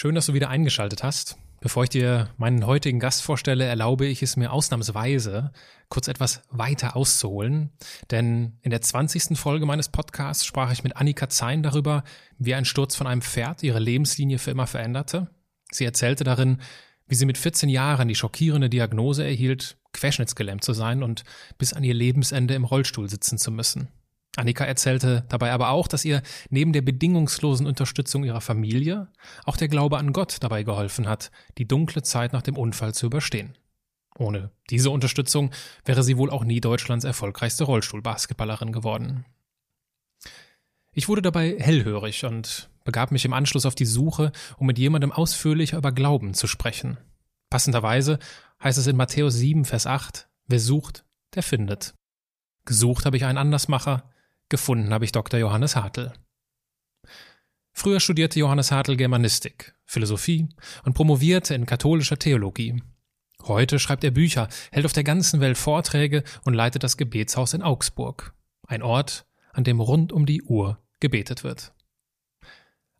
Schön, dass du wieder eingeschaltet hast. Bevor ich dir meinen heutigen Gast vorstelle, erlaube ich es mir ausnahmsweise, kurz etwas weiter auszuholen. Denn in der 20. Folge meines Podcasts sprach ich mit Annika Zein darüber, wie ein Sturz von einem Pferd ihre Lebenslinie für immer veränderte. Sie erzählte darin, wie sie mit 14 Jahren die schockierende Diagnose erhielt, querschnittsgelähmt zu sein und bis an ihr Lebensende im Rollstuhl sitzen zu müssen. Annika erzählte dabei aber auch, dass ihr neben der bedingungslosen Unterstützung ihrer Familie auch der Glaube an Gott dabei geholfen hat, die dunkle Zeit nach dem Unfall zu überstehen. Ohne diese Unterstützung wäre sie wohl auch nie Deutschlands erfolgreichste Rollstuhlbasketballerin geworden. Ich wurde dabei hellhörig und begab mich im Anschluss auf die Suche, um mit jemandem ausführlicher über Glauben zu sprechen. Passenderweise heißt es in Matthäus 7, Vers 8, wer sucht, der findet. Gesucht habe ich einen Andersmacher, Gefunden habe ich Dr. Johannes Hartl. Früher studierte Johannes Hartl Germanistik, Philosophie und promovierte in katholischer Theologie. Heute schreibt er Bücher, hält auf der ganzen Welt Vorträge und leitet das Gebetshaus in Augsburg, ein Ort, an dem rund um die Uhr gebetet wird.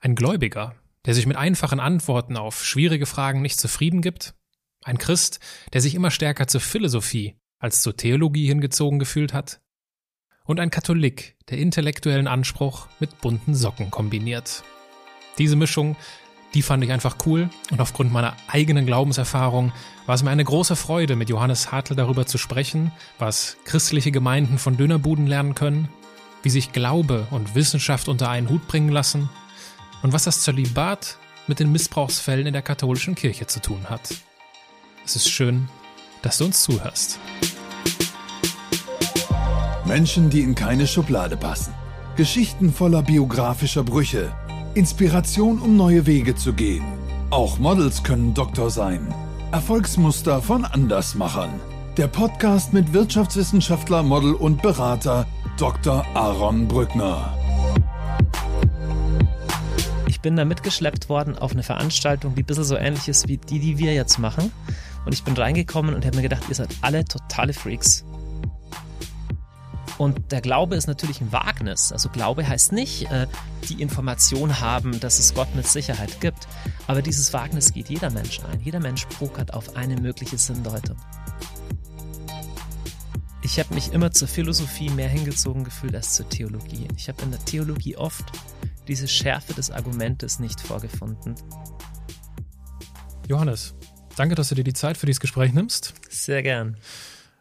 Ein Gläubiger, der sich mit einfachen Antworten auf schwierige Fragen nicht zufrieden gibt, ein Christ, der sich immer stärker zur Philosophie als zur Theologie hingezogen gefühlt hat, und ein Katholik, der intellektuellen Anspruch mit bunten Socken kombiniert. Diese Mischung, die fand ich einfach cool und aufgrund meiner eigenen Glaubenserfahrung war es mir eine große Freude, mit Johannes Hartl darüber zu sprechen, was christliche Gemeinden von Dönerbuden lernen können, wie sich Glaube und Wissenschaft unter einen Hut bringen lassen und was das Zölibat mit den Missbrauchsfällen in der katholischen Kirche zu tun hat. Es ist schön, dass du uns zuhörst. Menschen, die in keine Schublade passen. Geschichten voller biografischer Brüche. Inspiration, um neue Wege zu gehen. Auch Models können Doktor sein. Erfolgsmuster von Andersmachern. Der Podcast mit Wirtschaftswissenschaftler, Model und Berater Dr. Aaron Brückner. Ich bin da mitgeschleppt worden auf eine Veranstaltung, die ein bisschen so ähnlich ist wie die, die wir jetzt machen. Und ich bin reingekommen und habe mir gedacht, ihr seid alle totale Freaks. Und der Glaube ist natürlich ein Wagnis. Also Glaube heißt nicht äh, die Information haben, dass es Gott mit Sicherheit gibt. Aber dieses Wagnis geht jeder Mensch ein. Jeder Mensch pokert auf eine mögliche Sinndeutung. Ich habe mich immer zur Philosophie mehr hingezogen gefühlt als zur Theologie. Ich habe in der Theologie oft diese Schärfe des Argumentes nicht vorgefunden. Johannes, danke, dass du dir die Zeit für dieses Gespräch nimmst. Sehr gern.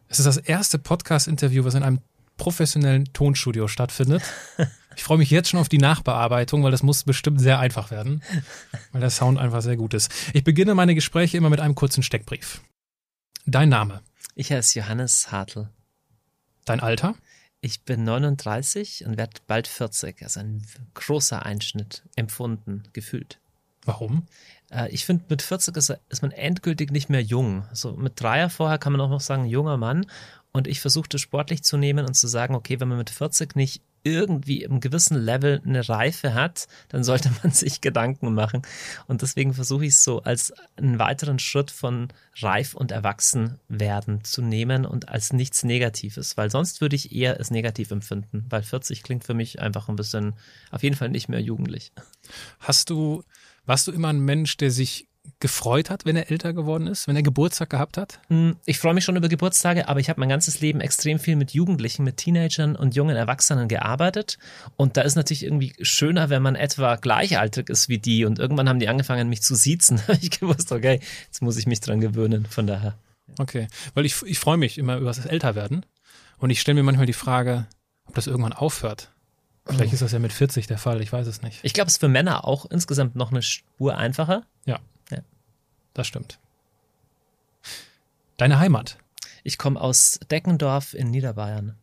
Es ist das erste Podcast-Interview, was in einem professionellen Tonstudio stattfindet. Ich freue mich jetzt schon auf die Nachbearbeitung, weil das muss bestimmt sehr einfach werden, weil der Sound einfach sehr gut ist. Ich beginne meine Gespräche immer mit einem kurzen Steckbrief. Dein Name? Ich heiße Johannes Hartl. Dein Alter? Ich bin 39 und werde bald 40. Also ein großer Einschnitt empfunden, gefühlt. Warum? Äh, ich finde, mit 40 ist, ist, man endgültig nicht mehr jung. So mit Dreier vorher kann man auch noch sagen, junger Mann. Und ich versuchte sportlich zu nehmen und zu sagen, okay, wenn man mit 40 nicht irgendwie im gewissen Level eine Reife hat, dann sollte man sich Gedanken machen. Und deswegen versuche ich es so als einen weiteren Schritt von reif und erwachsen werden zu nehmen und als nichts Negatives, weil sonst würde ich eher es negativ empfinden, weil 40 klingt für mich einfach ein bisschen, auf jeden Fall nicht mehr jugendlich. Hast du, warst du immer ein Mensch, der sich gefreut hat, wenn er älter geworden ist, wenn er Geburtstag gehabt hat? Hm, ich freue mich schon über Geburtstage, aber ich habe mein ganzes Leben extrem viel mit Jugendlichen, mit Teenagern und jungen Erwachsenen gearbeitet. Und da ist natürlich irgendwie schöner, wenn man etwa gleichaltrig ist wie die. Und irgendwann haben die angefangen, mich zu siezen. Da habe ich gewusst, okay, jetzt muss ich mich dran gewöhnen. Von daher. Okay, weil ich, ich freue mich immer über das Älterwerden. Und ich stelle mir manchmal die Frage, ob das irgendwann aufhört. Vielleicht ist das ja mit 40 der Fall, ich weiß es nicht. Ich glaube, es ist für Männer auch insgesamt noch eine Spur einfacher. Ja. Das stimmt. Deine Heimat? Ich komme aus Deckendorf in Niederbayern.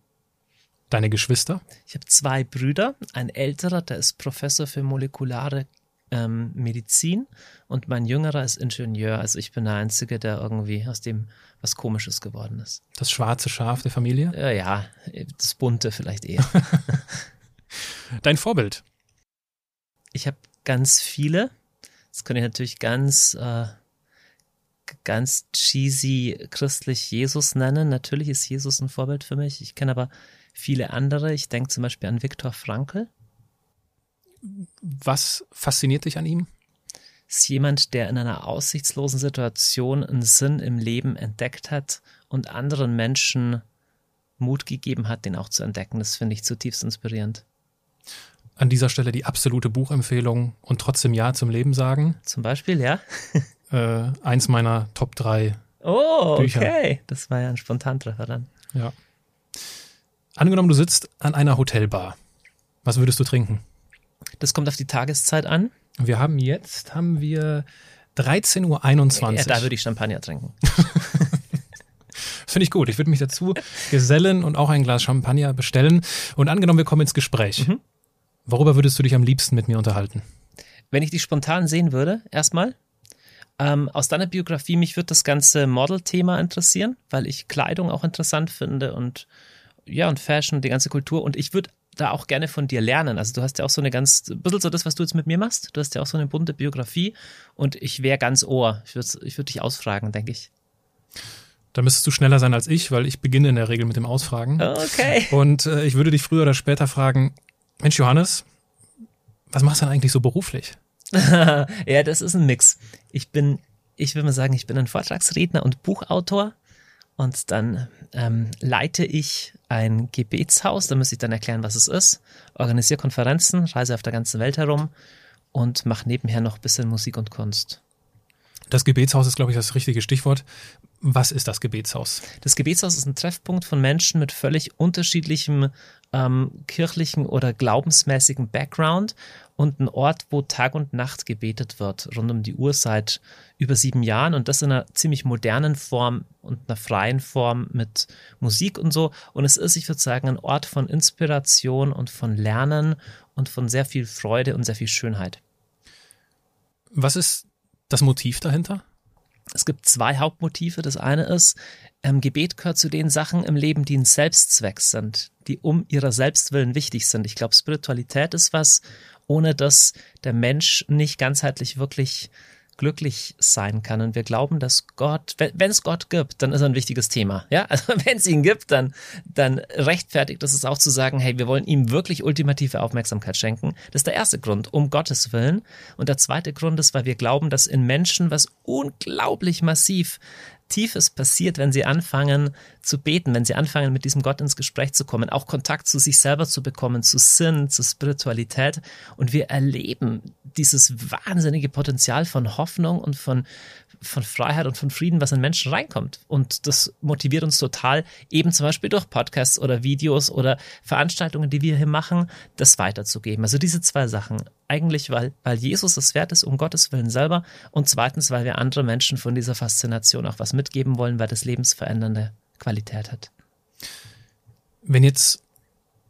Deine Geschwister? Ich habe zwei Brüder. Ein älterer, der ist Professor für molekulare ähm, Medizin und mein jüngerer ist Ingenieur. Also ich bin der Einzige, der irgendwie aus dem was Komisches geworden ist. Das schwarze Schaf der Familie? Ja, ja das bunte vielleicht eher. Dein Vorbild? Ich habe ganz viele. Das kann ich natürlich ganz, äh, ganz cheesy christlich Jesus nennen. Natürlich ist Jesus ein Vorbild für mich. Ich kenne aber viele andere. Ich denke zum Beispiel an Viktor Frankl. Was fasziniert dich an ihm? ist jemand, der in einer aussichtslosen Situation einen Sinn im Leben entdeckt hat und anderen Menschen Mut gegeben hat, den auch zu entdecken. Das finde ich zutiefst inspirierend. An dieser Stelle die absolute Buchempfehlung und trotzdem Ja zum Leben sagen. Zum Beispiel, ja? äh, eins meiner Top 3 Oh, Bücher. okay. Das war ja ein Spontantreffer dann. Ja. Angenommen, du sitzt an einer Hotelbar. Was würdest du trinken? Das kommt auf die Tageszeit an. Wir haben jetzt, haben wir 13.21 Uhr. Ja, da würde ich Champagner trinken. Finde ich gut. Ich würde mich dazu gesellen und auch ein Glas Champagner bestellen. Und angenommen, wir kommen ins Gespräch. Mhm. Worüber würdest du dich am liebsten mit mir unterhalten? Wenn ich dich spontan sehen würde, erstmal, ähm, aus deiner Biografie, mich würde das ganze Model-Thema interessieren, weil ich Kleidung auch interessant finde und ja, und Fashion, die ganze Kultur. Und ich würde da auch gerne von dir lernen. Also du hast ja auch so eine ganz, ein bisschen so das, was du jetzt mit mir machst. Du hast ja auch so eine bunte Biografie und ich wäre ganz ohr. Ich würde ich würd dich ausfragen, denke ich. Da müsstest du schneller sein als ich, weil ich beginne in der Regel mit dem Ausfragen. Okay. Und äh, ich würde dich früher oder später fragen, Mensch Johannes, was machst du denn eigentlich so beruflich? ja, das ist ein Mix. Ich bin, ich würde mal sagen, ich bin ein Vortragsredner und Buchautor. Und dann ähm, leite ich ein Gebetshaus, da müsste ich dann erklären, was es ist, organisiere Konferenzen, reise auf der ganzen Welt herum und mache nebenher noch ein bisschen Musik und Kunst. Das Gebetshaus ist, glaube ich, das richtige Stichwort. Was ist das Gebetshaus? Das Gebetshaus ist ein Treffpunkt von Menschen mit völlig unterschiedlichem ähm, kirchlichen oder glaubensmäßigen Background und ein Ort, wo Tag und Nacht gebetet wird, rund um die Uhr seit über sieben Jahren und das in einer ziemlich modernen Form und einer freien Form mit Musik und so. Und es ist, ich würde sagen, ein Ort von Inspiration und von Lernen und von sehr viel Freude und sehr viel Schönheit. Was ist das Motiv dahinter? Es gibt zwei Hauptmotive. Das eine ist, ähm, Gebet gehört zu den Sachen im Leben, die ein Selbstzweck sind, die um ihrer Selbstwillen wichtig sind. Ich glaube, Spiritualität ist was, ohne dass der Mensch nicht ganzheitlich wirklich glücklich sein kann. Und wir glauben, dass Gott, wenn es Gott gibt, dann ist er ein wichtiges Thema. Ja, also wenn es ihn gibt, dann, dann rechtfertigt es es auch zu sagen, hey, wir wollen ihm wirklich ultimative Aufmerksamkeit schenken. Das ist der erste Grund, um Gottes Willen. Und der zweite Grund ist, weil wir glauben, dass in Menschen was unglaublich massiv Tiefes passiert, wenn sie anfangen zu beten, wenn sie anfangen, mit diesem Gott ins Gespräch zu kommen, auch Kontakt zu sich selber zu bekommen, zu Sinn, zu Spiritualität. Und wir erleben dieses wahnsinnige Potenzial von Hoffnung und von, von Freiheit und von Frieden, was in Menschen reinkommt. Und das motiviert uns total, eben zum Beispiel durch Podcasts oder Videos oder Veranstaltungen, die wir hier machen, das weiterzugeben. Also diese zwei Sachen. Eigentlich, weil, weil Jesus es wert ist, um Gottes Willen selber. Und zweitens, weil wir andere Menschen von dieser Faszination auch was mitgeben wollen, weil das lebensverändernde Qualität hat. Wenn jetzt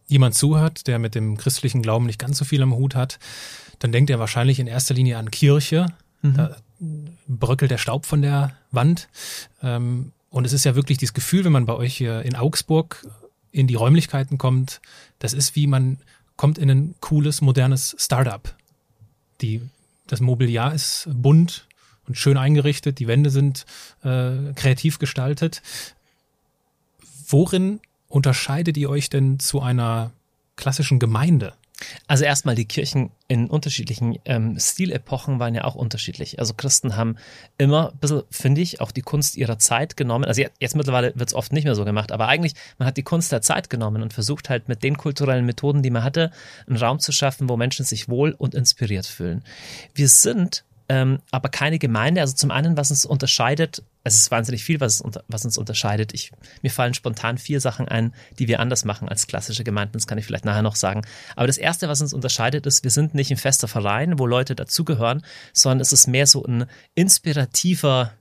jemand zuhört, der mit dem christlichen Glauben nicht ganz so viel am Hut hat, dann denkt er wahrscheinlich in erster Linie an Kirche. Mhm. Da bröckelt der Staub von der Wand. Ähm, und es ist ja wirklich dieses Gefühl, wenn man bei euch hier in Augsburg in die Räumlichkeiten kommt, das ist wie man kommt in ein cooles, modernes Startup. Die, das Mobiliar ist bunt und schön eingerichtet, die Wände sind äh, kreativ gestaltet. Worin unterscheidet ihr euch denn zu einer klassischen Gemeinde? Also erstmal die Kirchen in unterschiedlichen ähm, Stilepochen waren ja auch unterschiedlich. Also Christen haben immer ein bisschen, finde ich, auch die Kunst ihrer Zeit genommen. Also jetzt, jetzt mittlerweile wird es oft nicht mehr so gemacht, aber eigentlich, man hat die Kunst der Zeit genommen und versucht halt mit den kulturellen Methoden, die man hatte, einen Raum zu schaffen, wo Menschen sich wohl und inspiriert fühlen. Wir sind ähm, aber keine Gemeinde. Also zum einen, was uns unterscheidet, es ist wahnsinnig viel, was, was uns unterscheidet. Ich, mir fallen spontan vier Sachen ein, die wir anders machen als klassische Gemeinden. Das kann ich vielleicht nachher noch sagen. Aber das erste, was uns unterscheidet, ist, wir sind nicht ein fester Verein, wo Leute dazugehören, sondern es ist mehr so ein inspirativer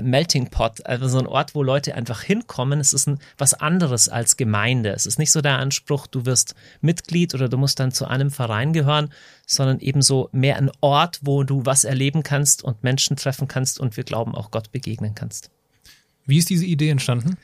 Melting Pot, also so ein Ort, wo Leute einfach hinkommen. Es ist ein, was anderes als Gemeinde. Es ist nicht so der Anspruch, du wirst Mitglied oder du musst dann zu einem Verein gehören, sondern ebenso mehr ein Ort, wo du was erleben kannst und Menschen treffen kannst und wir glauben auch Gott begegnen kannst. Wie ist diese Idee entstanden?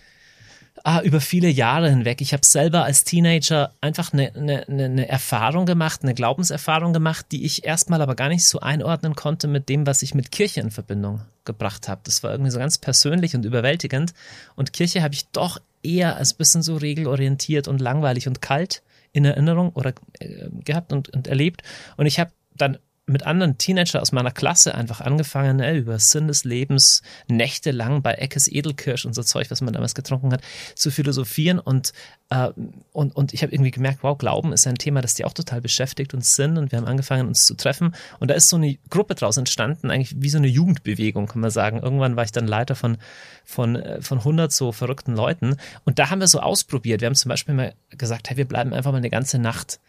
Ah, über viele Jahre hinweg. Ich habe selber als Teenager einfach eine, eine, eine Erfahrung gemacht, eine Glaubenserfahrung gemacht, die ich erstmal aber gar nicht so einordnen konnte mit dem, was ich mit Kirche in Verbindung gebracht habe. Das war irgendwie so ganz persönlich und überwältigend. Und Kirche habe ich doch eher als bisschen so regelorientiert und langweilig und kalt in Erinnerung oder äh, gehabt und, und erlebt. Und ich habe dann mit anderen Teenager aus meiner Klasse einfach angefangen, ne, über Sinn des Lebens nächtelang bei Eckes Edelkirsch und so Zeug, was man damals getrunken hat, zu philosophieren und äh, und, und ich habe irgendwie gemerkt, wow, Glauben ist ein Thema, das die auch total beschäftigt und Sinn und wir haben angefangen, uns zu treffen und da ist so eine Gruppe draus entstanden, eigentlich wie so eine Jugendbewegung, kann man sagen. Irgendwann war ich dann Leiter von, von, äh, von 100 so verrückten Leuten und da haben wir so ausprobiert. Wir haben zum Beispiel mal gesagt, hey, wir bleiben einfach mal eine ganze Nacht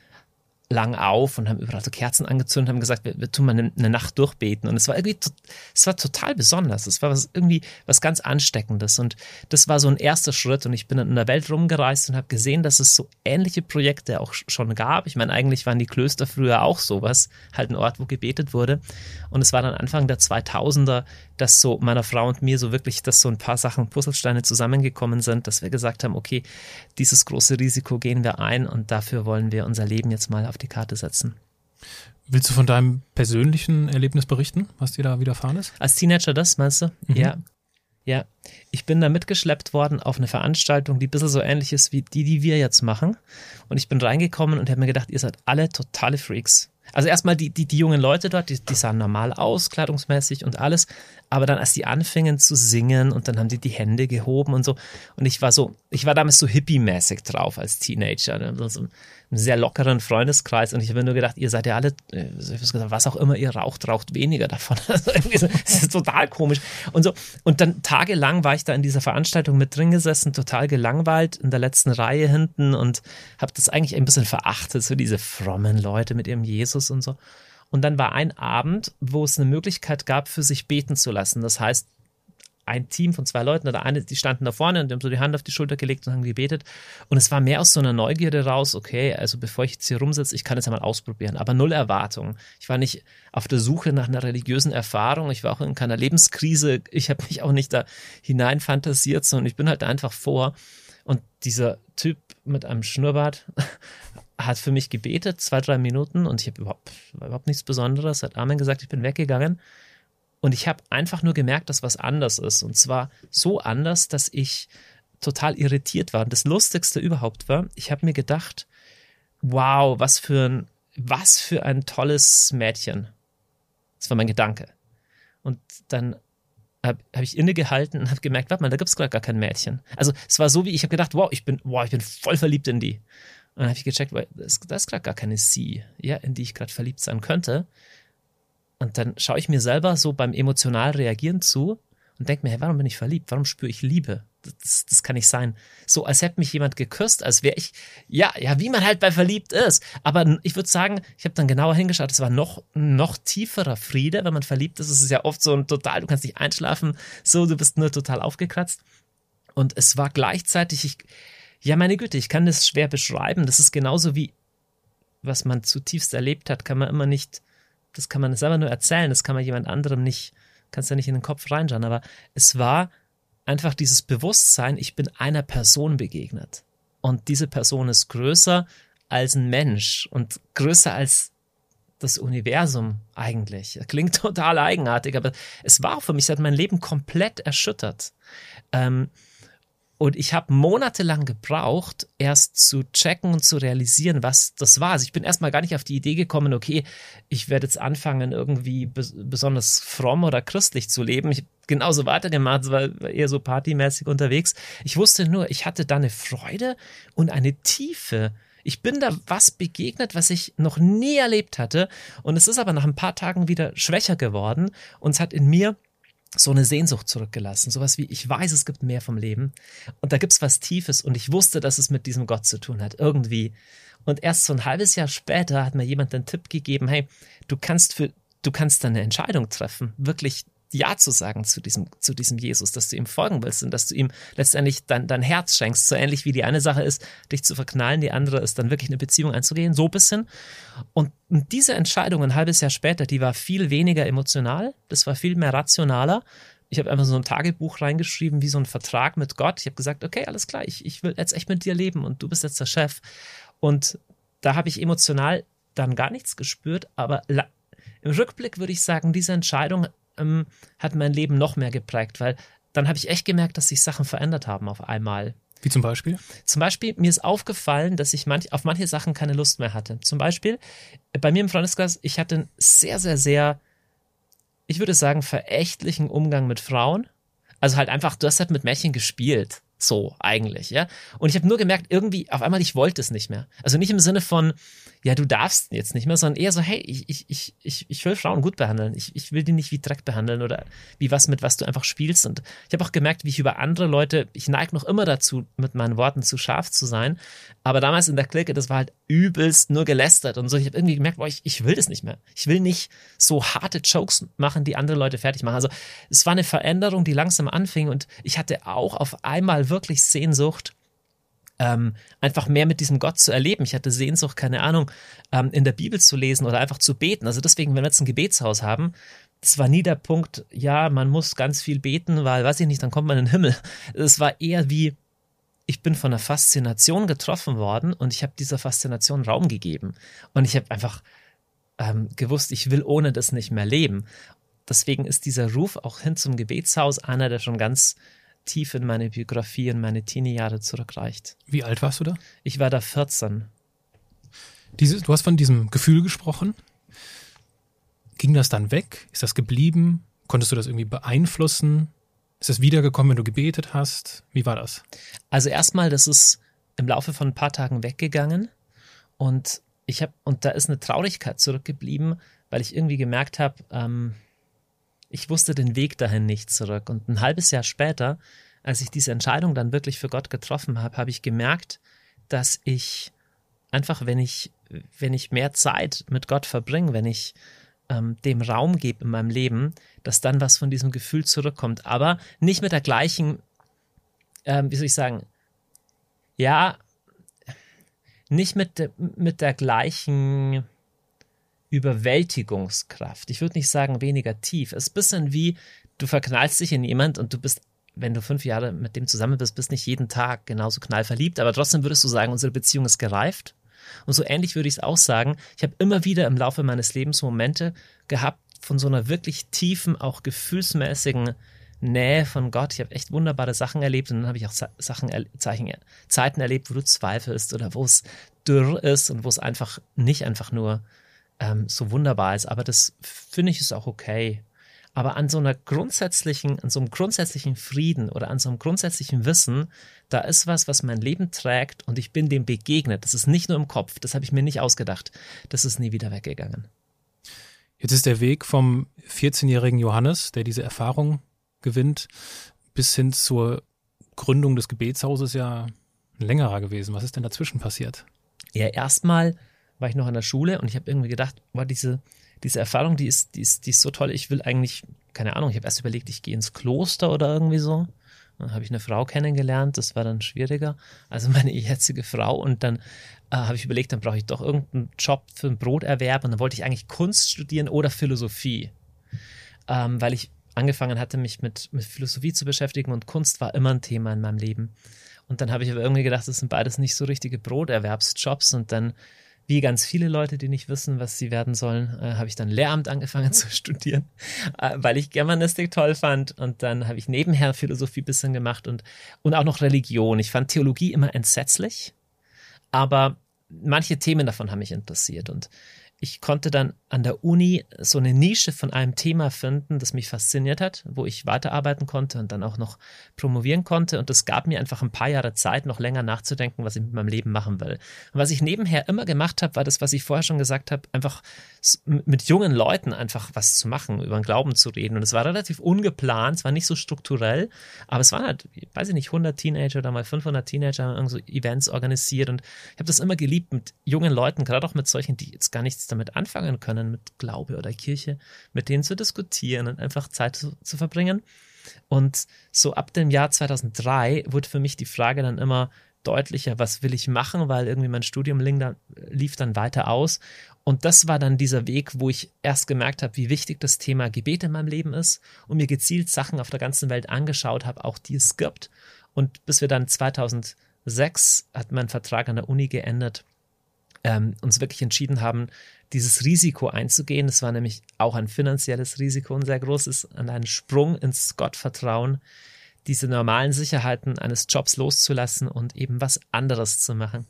lang auf und haben überall so Kerzen angezündet, haben gesagt, wir, wir tun mal eine, eine, Nacht durchbeten. Und es war irgendwie, es war total besonders. Es war was, irgendwie was ganz Ansteckendes. Und das war so ein erster Schritt. Und ich bin in der Welt rumgereist und habe gesehen, dass es so ähnliche Projekte auch schon gab. Ich meine, eigentlich waren die Klöster früher auch sowas, halt ein Ort, wo gebetet wurde. Und es war dann Anfang der 2000er, dass so meiner Frau und mir so wirklich, dass so ein paar Sachen, Puzzlesteine zusammengekommen sind, dass wir gesagt haben, okay, dieses große Risiko gehen wir ein und dafür wollen wir unser Leben jetzt mal auf die Karte setzen. Willst du von deinem persönlichen Erlebnis berichten, was dir da widerfahren ist? Als Teenager das, meinst du? Mhm. Ja. Ja, ich bin da mitgeschleppt worden auf eine Veranstaltung, die ein bisschen so ähnlich ist wie die, die wir jetzt machen. Und ich bin reingekommen und habe mir gedacht, ihr seid alle totale Freaks. Also erstmal die, die, die jungen Leute dort, die, die sahen normal aus, kleidungsmäßig und alles. Aber dann, als die anfingen zu singen und dann haben die die Hände gehoben und so. Und ich war so, ich war damals so hippie-mäßig drauf als Teenager. Ne? So, einem sehr lockeren Freundeskreis und ich habe nur gedacht, ihr seid ja alle, äh, was auch immer ihr raucht, raucht weniger davon. Also das ist total komisch. Und so, und dann tagelang war ich da in dieser Veranstaltung mit drin gesessen, total gelangweilt in der letzten Reihe hinten und habe das eigentlich ein bisschen verachtet, so diese frommen Leute mit ihrem Jesus und so. Und dann war ein Abend, wo es eine Möglichkeit gab, für sich beten zu lassen. Das heißt, ein Team von zwei Leuten oder eine, die standen da vorne und haben so die Hand auf die Schulter gelegt und haben gebetet. Und es war mehr aus so einer Neugierde raus, okay, also bevor ich jetzt hier rumsitze, ich kann es ja mal ausprobieren, aber null Erwartung. Ich war nicht auf der Suche nach einer religiösen Erfahrung, ich war auch in keiner Lebenskrise, ich habe mich auch nicht da hinein fantasiert, sondern ich bin halt einfach vor. Und dieser Typ mit einem Schnurrbart hat für mich gebetet, zwei, drei Minuten und ich habe überhaupt, überhaupt nichts Besonderes, hat Amen gesagt, ich bin weggegangen. Und ich habe einfach nur gemerkt, dass was anders ist. Und zwar so anders, dass ich total irritiert war. Und das Lustigste überhaupt war, ich habe mir gedacht, wow, was für ein, was für ein tolles Mädchen. Das war mein Gedanke. Und dann habe hab ich innegehalten und habe gemerkt, warte mal, da gibt es gerade gar kein Mädchen. Also es war so wie, ich habe gedacht, wow, ich bin, wow, ich bin voll verliebt in die. Und dann habe ich gecheckt, weil da ist, ist gerade gar keine sie, ja, in die ich gerade verliebt sein könnte. Und dann schaue ich mir selber so beim emotional reagieren zu und denke mir, hey, warum bin ich verliebt? Warum spüre ich Liebe? Das, das kann nicht sein. So, als hätte mich jemand geküsst, als wäre ich, ja, ja, wie man halt bei verliebt ist. Aber ich würde sagen, ich habe dann genauer hingeschaut, es war noch, noch tieferer Friede, wenn man verliebt ist. Es ist ja oft so ein total, du kannst nicht einschlafen, so, du bist nur total aufgekratzt. Und es war gleichzeitig, ich, ja, meine Güte, ich kann das schwer beschreiben. Das ist genauso wie, was man zutiefst erlebt hat, kann man immer nicht das kann man selber nur erzählen, das kann man jemand anderem nicht, kannst ja nicht in den Kopf reinschauen, aber es war einfach dieses Bewusstsein, ich bin einer Person begegnet. Und diese Person ist größer als ein Mensch und größer als das Universum eigentlich. Klingt total eigenartig, aber es war für mich, es hat mein Leben komplett erschüttert. Ähm, und ich habe monatelang gebraucht, erst zu checken und zu realisieren, was das war. Also ich bin erstmal gar nicht auf die Idee gekommen, okay, ich werde jetzt anfangen, irgendwie besonders fromm oder christlich zu leben. Ich genauso weitergemacht, war eher so partymäßig unterwegs. Ich wusste nur, ich hatte da eine Freude und eine Tiefe. Ich bin da was begegnet, was ich noch nie erlebt hatte. Und es ist aber nach ein paar Tagen wieder schwächer geworden. Und es hat in mir so eine Sehnsucht zurückgelassen. Sowas wie, ich weiß, es gibt mehr vom Leben und da gibt's was Tiefes und ich wusste, dass es mit diesem Gott zu tun hat, irgendwie. Und erst so ein halbes Jahr später hat mir jemand den Tipp gegeben, hey, du kannst für, du kannst da eine Entscheidung treffen, wirklich ja zu sagen zu diesem, zu diesem Jesus, dass du ihm folgen willst und dass du ihm letztendlich dein, dein Herz schenkst. So ähnlich wie die eine Sache ist, dich zu verknallen, die andere ist dann wirklich eine Beziehung einzugehen, so bisschen. Und diese Entscheidung ein halbes Jahr später, die war viel weniger emotional, das war viel mehr rationaler. Ich habe einfach so ein Tagebuch reingeschrieben, wie so ein Vertrag mit Gott. Ich habe gesagt, okay, alles klar, ich, ich will jetzt echt mit dir leben und du bist jetzt der Chef. Und da habe ich emotional dann gar nichts gespürt, aber im Rückblick würde ich sagen, diese Entscheidung ähm, hat mein Leben noch mehr geprägt, weil dann habe ich echt gemerkt, dass sich Sachen verändert haben auf einmal. Wie zum Beispiel? Zum Beispiel, mir ist aufgefallen, dass ich manch, auf manche Sachen keine Lust mehr hatte. Zum Beispiel, bei mir im Freundeskreis, ich hatte einen sehr, sehr, sehr, ich würde sagen, verächtlichen Umgang mit Frauen. Also halt einfach, du hast halt mit Mädchen gespielt. So, eigentlich, ja. Und ich habe nur gemerkt, irgendwie, auf einmal, ich wollte es nicht mehr. Also nicht im Sinne von, ja, du darfst jetzt nicht mehr, sondern eher so, hey, ich, ich, ich, ich, will Frauen gut behandeln. Ich, ich will die nicht wie Dreck behandeln oder wie was, mit was du einfach spielst. Und ich habe auch gemerkt, wie ich über andere Leute, ich neige noch immer dazu, mit meinen Worten zu scharf zu sein. Aber damals in der Clique, das war halt übelst nur gelästert und so. Ich habe irgendwie gemerkt, boah, ich, ich will das nicht mehr. Ich will nicht so harte Jokes machen, die andere Leute fertig machen. Also es war eine Veränderung, die langsam anfing und ich hatte auch auf einmal wirklich Sehnsucht, ähm, einfach mehr mit diesem Gott zu erleben. Ich hatte Sehnsucht, keine Ahnung, ähm, in der Bibel zu lesen oder einfach zu beten. Also deswegen, wenn wir jetzt ein Gebetshaus haben, das war nie der Punkt, ja, man muss ganz viel beten, weil, weiß ich nicht, dann kommt man in den Himmel. Es war eher wie, ich bin von einer Faszination getroffen worden und ich habe dieser Faszination Raum gegeben. Und ich habe einfach ähm, gewusst, ich will ohne das nicht mehr leben. Deswegen ist dieser Ruf auch hin zum Gebetshaus einer, der schon ganz tief in meine Biografie, in meine Teenie-Jahre zurückreicht. Wie alt warst du da? Ich war da 14. Diese, du hast von diesem Gefühl gesprochen. Ging das dann weg? Ist das geblieben? Konntest du das irgendwie beeinflussen? Ist das wiedergekommen, wenn du gebetet hast? Wie war das? Also erstmal, das ist im Laufe von ein paar Tagen weggegangen und ich habe und da ist eine Traurigkeit zurückgeblieben, weil ich irgendwie gemerkt habe, ähm, ich wusste den Weg dahin nicht zurück. Und ein halbes Jahr später, als ich diese Entscheidung dann wirklich für Gott getroffen habe, habe ich gemerkt, dass ich einfach, wenn ich, wenn ich mehr Zeit mit Gott verbringe, wenn ich ähm, dem Raum gebe in meinem Leben, dass dann was von diesem Gefühl zurückkommt. Aber nicht mit der gleichen, ähm, wie soll ich sagen, ja, nicht mit, de, mit der gleichen Überwältigungskraft. Ich würde nicht sagen weniger tief. Es ist ein bisschen wie, du verknallst dich in jemand und du bist, wenn du fünf Jahre mit dem zusammen bist, bist nicht jeden Tag genauso knallverliebt, aber trotzdem würdest du sagen, unsere Beziehung ist gereift. Und so ähnlich würde ich es auch sagen. Ich habe immer wieder im Laufe meines Lebens Momente gehabt von so einer wirklich tiefen, auch gefühlsmäßigen Nähe von Gott. Ich habe echt wunderbare Sachen erlebt und dann habe ich auch Sachen, Zeichen, Zeiten erlebt, wo du zweifelst oder wo es dürr ist und wo es einfach nicht einfach nur ähm, so wunderbar ist. Aber das finde ich ist auch okay. Aber an so einer grundsätzlichen, an so einem grundsätzlichen Frieden oder an so einem grundsätzlichen Wissen, da ist was, was mein Leben trägt und ich bin dem begegnet. Das ist nicht nur im Kopf, das habe ich mir nicht ausgedacht. Das ist nie wieder weggegangen. Jetzt ist der Weg vom 14-jährigen Johannes, der diese Erfahrung gewinnt, bis hin zur Gründung des Gebetshauses ja ein längerer gewesen. Was ist denn dazwischen passiert? Ja, erstmal war ich noch an der Schule und ich habe irgendwie gedacht, war diese, diese Erfahrung, die ist, die ist, die ist so toll. Ich will eigentlich, keine Ahnung, ich habe erst überlegt, ich gehe ins Kloster oder irgendwie so. Dann habe ich eine Frau kennengelernt, das war dann schwieriger. Also meine jetzige Frau. Und dann äh, habe ich überlegt, dann brauche ich doch irgendeinen Job für einen Broterwerb. Und dann wollte ich eigentlich Kunst studieren oder Philosophie. Ähm, weil ich angefangen hatte, mich mit, mit Philosophie zu beschäftigen und Kunst war immer ein Thema in meinem Leben. Und dann habe ich aber irgendwie gedacht, das sind beides nicht so richtige Broterwerbsjobs. Und dann wie ganz viele Leute, die nicht wissen, was sie werden sollen, äh, habe ich dann Lehramt angefangen zu studieren, äh, weil ich Germanistik toll fand. Und dann habe ich nebenher Philosophie ein bisschen gemacht und, und auch noch Religion. Ich fand Theologie immer entsetzlich, aber manche Themen davon haben mich interessiert. Und ich konnte dann an der Uni so eine Nische von einem Thema finden, das mich fasziniert hat, wo ich weiterarbeiten konnte und dann auch noch promovieren konnte. Und das gab mir einfach ein paar Jahre Zeit, noch länger nachzudenken, was ich mit meinem Leben machen will. Und was ich nebenher immer gemacht habe, war das, was ich vorher schon gesagt habe, einfach mit jungen Leuten einfach was zu machen, über den Glauben zu reden. Und es war relativ ungeplant, es war nicht so strukturell, aber es waren halt, weiß ich nicht, 100 Teenager oder mal 500 Teenager haben so Events organisiert. Und ich habe das immer geliebt, mit jungen Leuten, gerade auch mit solchen, die jetzt gar nichts damit anfangen können, mit Glaube oder Kirche, mit denen zu diskutieren und einfach Zeit zu, zu verbringen. Und so ab dem Jahr 2003 wurde für mich die Frage dann immer deutlicher, was will ich machen, weil irgendwie mein Studium lief dann weiter aus. Und das war dann dieser Weg, wo ich erst gemerkt habe, wie wichtig das Thema Gebet in meinem Leben ist und mir gezielt Sachen auf der ganzen Welt angeschaut habe, auch die es gibt. Und bis wir dann 2006 hat mein Vertrag an der Uni geendet, ähm, uns wirklich entschieden haben, dieses Risiko einzugehen. Das war nämlich auch ein finanzielles Risiko, ein sehr großes, an einen Sprung ins Gottvertrauen, diese normalen Sicherheiten eines Jobs loszulassen und eben was anderes zu machen.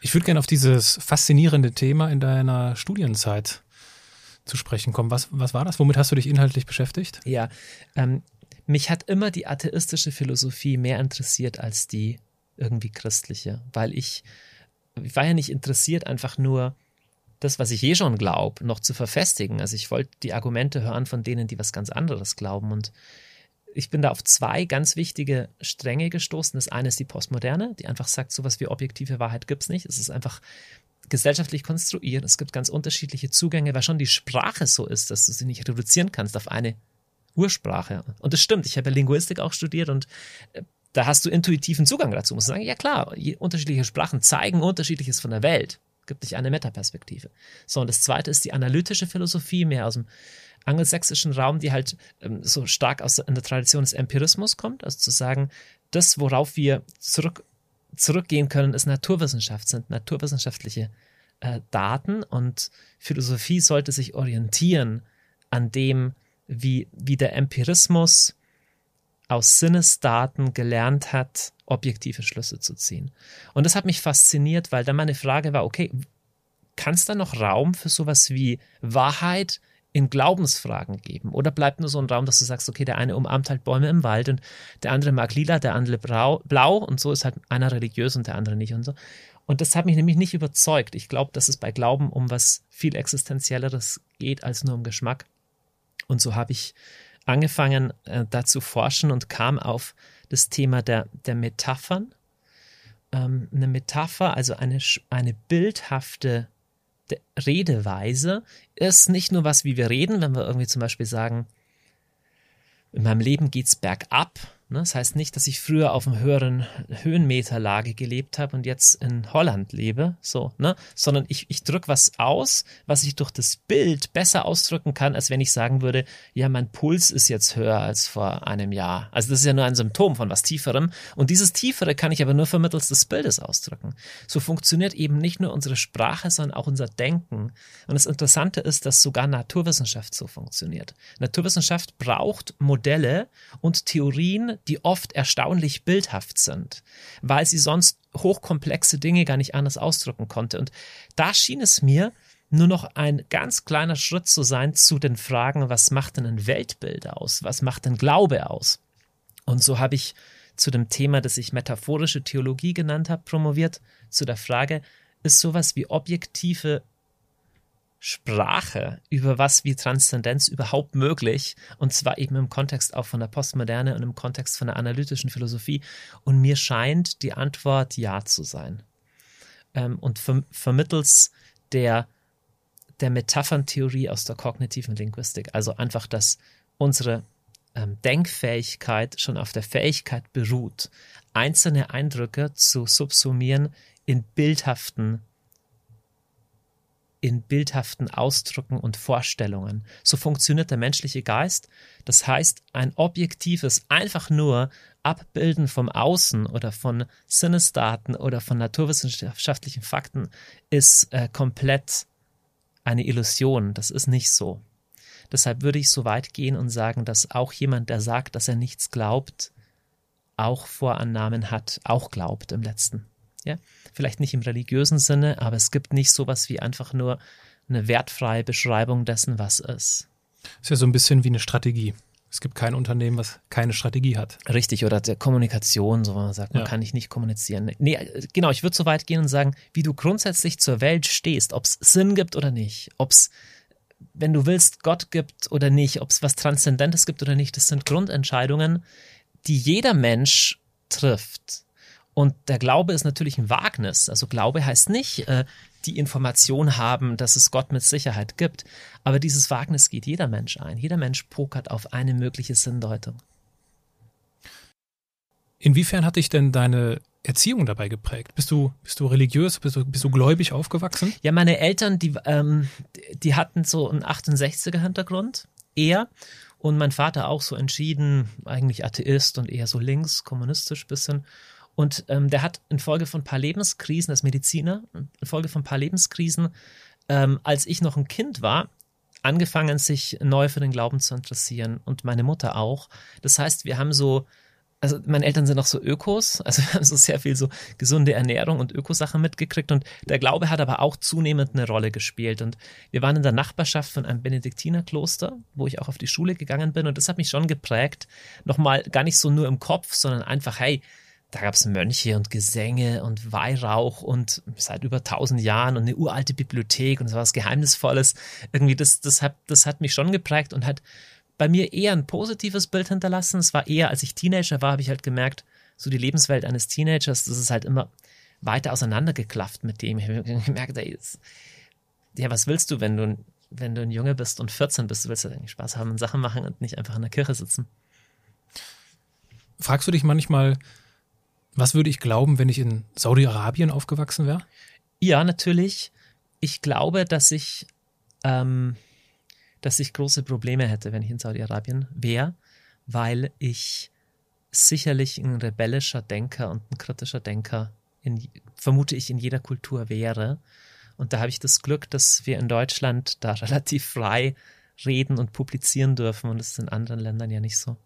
Ich würde gerne auf dieses faszinierende Thema in deiner Studienzeit zu sprechen kommen. Was, was war das? Womit hast du dich inhaltlich beschäftigt? Ja, ähm, mich hat immer die atheistische Philosophie mehr interessiert als die irgendwie christliche, weil ich, ich war ja nicht interessiert, einfach nur das, was ich eh schon glaube, noch zu verfestigen. Also ich wollte die Argumente hören von denen, die was ganz anderes glauben. Und ich bin da auf zwei ganz wichtige Stränge gestoßen. Das eine ist die Postmoderne, die einfach sagt, sowas wie objektive Wahrheit gibt es nicht. Es ist einfach gesellschaftlich konstruiert. Es gibt ganz unterschiedliche Zugänge, weil schon die Sprache so ist, dass du sie nicht reduzieren kannst auf eine Ursprache. Und das stimmt. Ich habe ja Linguistik auch studiert und äh, da hast du intuitiven Zugang dazu. Musst sagen, ja klar, unterschiedliche Sprachen zeigen unterschiedliches von der Welt. Gibt nicht eine Metaperspektive. So, und das zweite ist die analytische Philosophie, mehr aus dem angelsächsischen Raum, die halt ähm, so stark aus in der Tradition des Empirismus kommt, also zu sagen, das, worauf wir zurück, zurückgehen können, ist Naturwissenschaft, sind naturwissenschaftliche äh, Daten und Philosophie sollte sich orientieren an dem, wie, wie der Empirismus aus Sinnesdaten gelernt hat, objektive Schlüsse zu ziehen. Und das hat mich fasziniert, weil dann meine Frage war, okay, kann es da noch Raum für sowas wie Wahrheit in Glaubensfragen geben? Oder bleibt nur so ein Raum, dass du sagst, okay, der eine umarmt halt Bäume im Wald und der andere mag lila, der andere blau, blau und so ist halt einer religiös und der andere nicht und so. Und das hat mich nämlich nicht überzeugt. Ich glaube, dass es bei Glauben um was viel Existenzielleres geht als nur um Geschmack. Und so habe ich angefangen, äh, da zu forschen und kam auf das Thema der, der Metaphern. Ähm, eine Metapher, also eine, eine bildhafte Redeweise, ist nicht nur was, wie wir reden, wenn wir irgendwie zum Beispiel sagen, in meinem Leben geht's bergab, Ne? Das heißt nicht, dass ich früher auf einem höheren Höhenmeterlage gelebt habe und jetzt in Holland lebe, so, ne? Sondern ich, ich drücke was aus, was ich durch das Bild besser ausdrücken kann, als wenn ich sagen würde, ja, mein Puls ist jetzt höher als vor einem Jahr. Also das ist ja nur ein Symptom von was Tieferem. Und dieses Tiefere kann ich aber nur vermittels des Bildes ausdrücken. So funktioniert eben nicht nur unsere Sprache, sondern auch unser Denken. Und das Interessante ist, dass sogar Naturwissenschaft so funktioniert. Naturwissenschaft braucht Modelle und Theorien, die oft erstaunlich bildhaft sind, weil sie sonst hochkomplexe Dinge gar nicht anders ausdrücken konnte. Und da schien es mir nur noch ein ganz kleiner Schritt zu sein zu den Fragen, was macht denn ein Weltbild aus? Was macht denn Glaube aus? Und so habe ich zu dem Thema, das ich metaphorische Theologie genannt habe, promoviert, zu der Frage, ist sowas wie objektive Sprache über was wie Transzendenz überhaupt möglich und zwar eben im Kontext auch von der Postmoderne und im Kontext von der analytischen Philosophie und mir scheint die Antwort ja zu sein. Ähm, und ver vermittels der, der Metapherntheorie aus der kognitiven Linguistik, also einfach, dass unsere ähm, Denkfähigkeit schon auf der Fähigkeit beruht, einzelne Eindrücke zu subsumieren in bildhaften in bildhaften Ausdrücken und Vorstellungen. So funktioniert der menschliche Geist. Das heißt, ein objektives, einfach nur Abbilden vom Außen oder von Sinnesdaten oder von naturwissenschaftlichen Fakten ist äh, komplett eine Illusion. Das ist nicht so. Deshalb würde ich so weit gehen und sagen, dass auch jemand, der sagt, dass er nichts glaubt, auch Vorannahmen hat, auch glaubt im letzten. Ja? Vielleicht nicht im religiösen Sinne, aber es gibt nicht sowas wie einfach nur eine wertfreie Beschreibung dessen, was ist. Ist ja so ein bisschen wie eine Strategie. Es gibt kein Unternehmen, was keine Strategie hat. Richtig, oder der Kommunikation, so man sagt, man ja. kann ich nicht kommunizieren. Nee, genau, ich würde so weit gehen und sagen, wie du grundsätzlich zur Welt stehst, ob es Sinn gibt oder nicht, ob es, wenn du willst, Gott gibt oder nicht, ob es was Transzendentes gibt oder nicht, das sind Grundentscheidungen, die jeder Mensch trifft. Und der Glaube ist natürlich ein Wagnis. Also Glaube heißt nicht, äh, die Information haben, dass es Gott mit Sicherheit gibt. Aber dieses Wagnis geht jeder Mensch ein. Jeder Mensch pokert auf eine mögliche Sinndeutung. Inwiefern hat dich denn deine Erziehung dabei geprägt? Bist du, bist du religiös, bist du, bist du gläubig aufgewachsen? Ja, meine Eltern, die, ähm, die hatten so einen 68er Hintergrund, eher. Und mein Vater auch so entschieden, eigentlich Atheist und eher so links, kommunistisch bisschen. Und ähm, der hat infolge von ein paar Lebenskrisen, als Mediziner, infolge von ein paar Lebenskrisen, ähm, als ich noch ein Kind war, angefangen, sich neu für den Glauben zu interessieren. Und meine Mutter auch. Das heißt, wir haben so also meine Eltern sind auch so Ökos, also wir haben so sehr viel so gesunde Ernährung und Ökosachen mitgekriegt. Und der Glaube hat aber auch zunehmend eine Rolle gespielt. Und wir waren in der Nachbarschaft von einem Benediktinerkloster, wo ich auch auf die Schule gegangen bin. Und das hat mich schon geprägt, nochmal gar nicht so nur im Kopf, sondern einfach, hey, da gab es Mönche und Gesänge und Weihrauch und seit über tausend Jahren und eine uralte Bibliothek und war was Geheimnisvolles. Irgendwie, das, das, hat, das hat mich schon geprägt und hat bei mir eher ein positives Bild hinterlassen. Es war eher, als ich Teenager war, habe ich halt gemerkt, so die Lebenswelt eines Teenagers, das ist halt immer weiter auseinandergeklafft mit dem. Ich habe gemerkt, ey, jetzt, ja, was willst du, wenn du, wenn du ein Junge bist und 14 bist? Du willst ja eigentlich Spaß haben und Sachen machen und nicht einfach in der Kirche sitzen. Fragst du dich manchmal, was würde ich glauben, wenn ich in Saudi-Arabien aufgewachsen wäre? Ja, natürlich. Ich glaube, dass ich ähm, dass ich große Probleme hätte, wenn ich in Saudi-Arabien wäre, weil ich sicherlich ein rebellischer Denker und ein kritischer Denker, in, vermute ich, in jeder Kultur wäre. Und da habe ich das Glück, dass wir in Deutschland da relativ frei reden und publizieren dürfen und ist in anderen Ländern ja nicht so.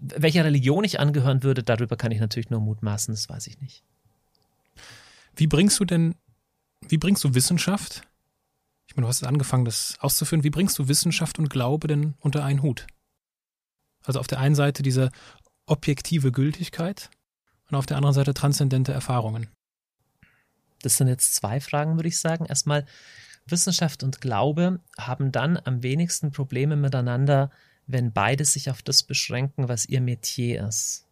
Welcher Religion ich angehören würde, darüber kann ich natürlich nur mutmaßen, das weiß ich nicht. Wie bringst du denn, wie bringst du Wissenschaft ich meine, du hast angefangen, das auszuführen. Wie bringst du Wissenschaft und Glaube denn unter einen Hut? Also auf der einen Seite diese objektive Gültigkeit und auf der anderen Seite transzendente Erfahrungen. Das sind jetzt zwei Fragen, würde ich sagen. Erstmal, Wissenschaft und Glaube haben dann am wenigsten Probleme miteinander, wenn beide sich auf das beschränken, was ihr Metier ist.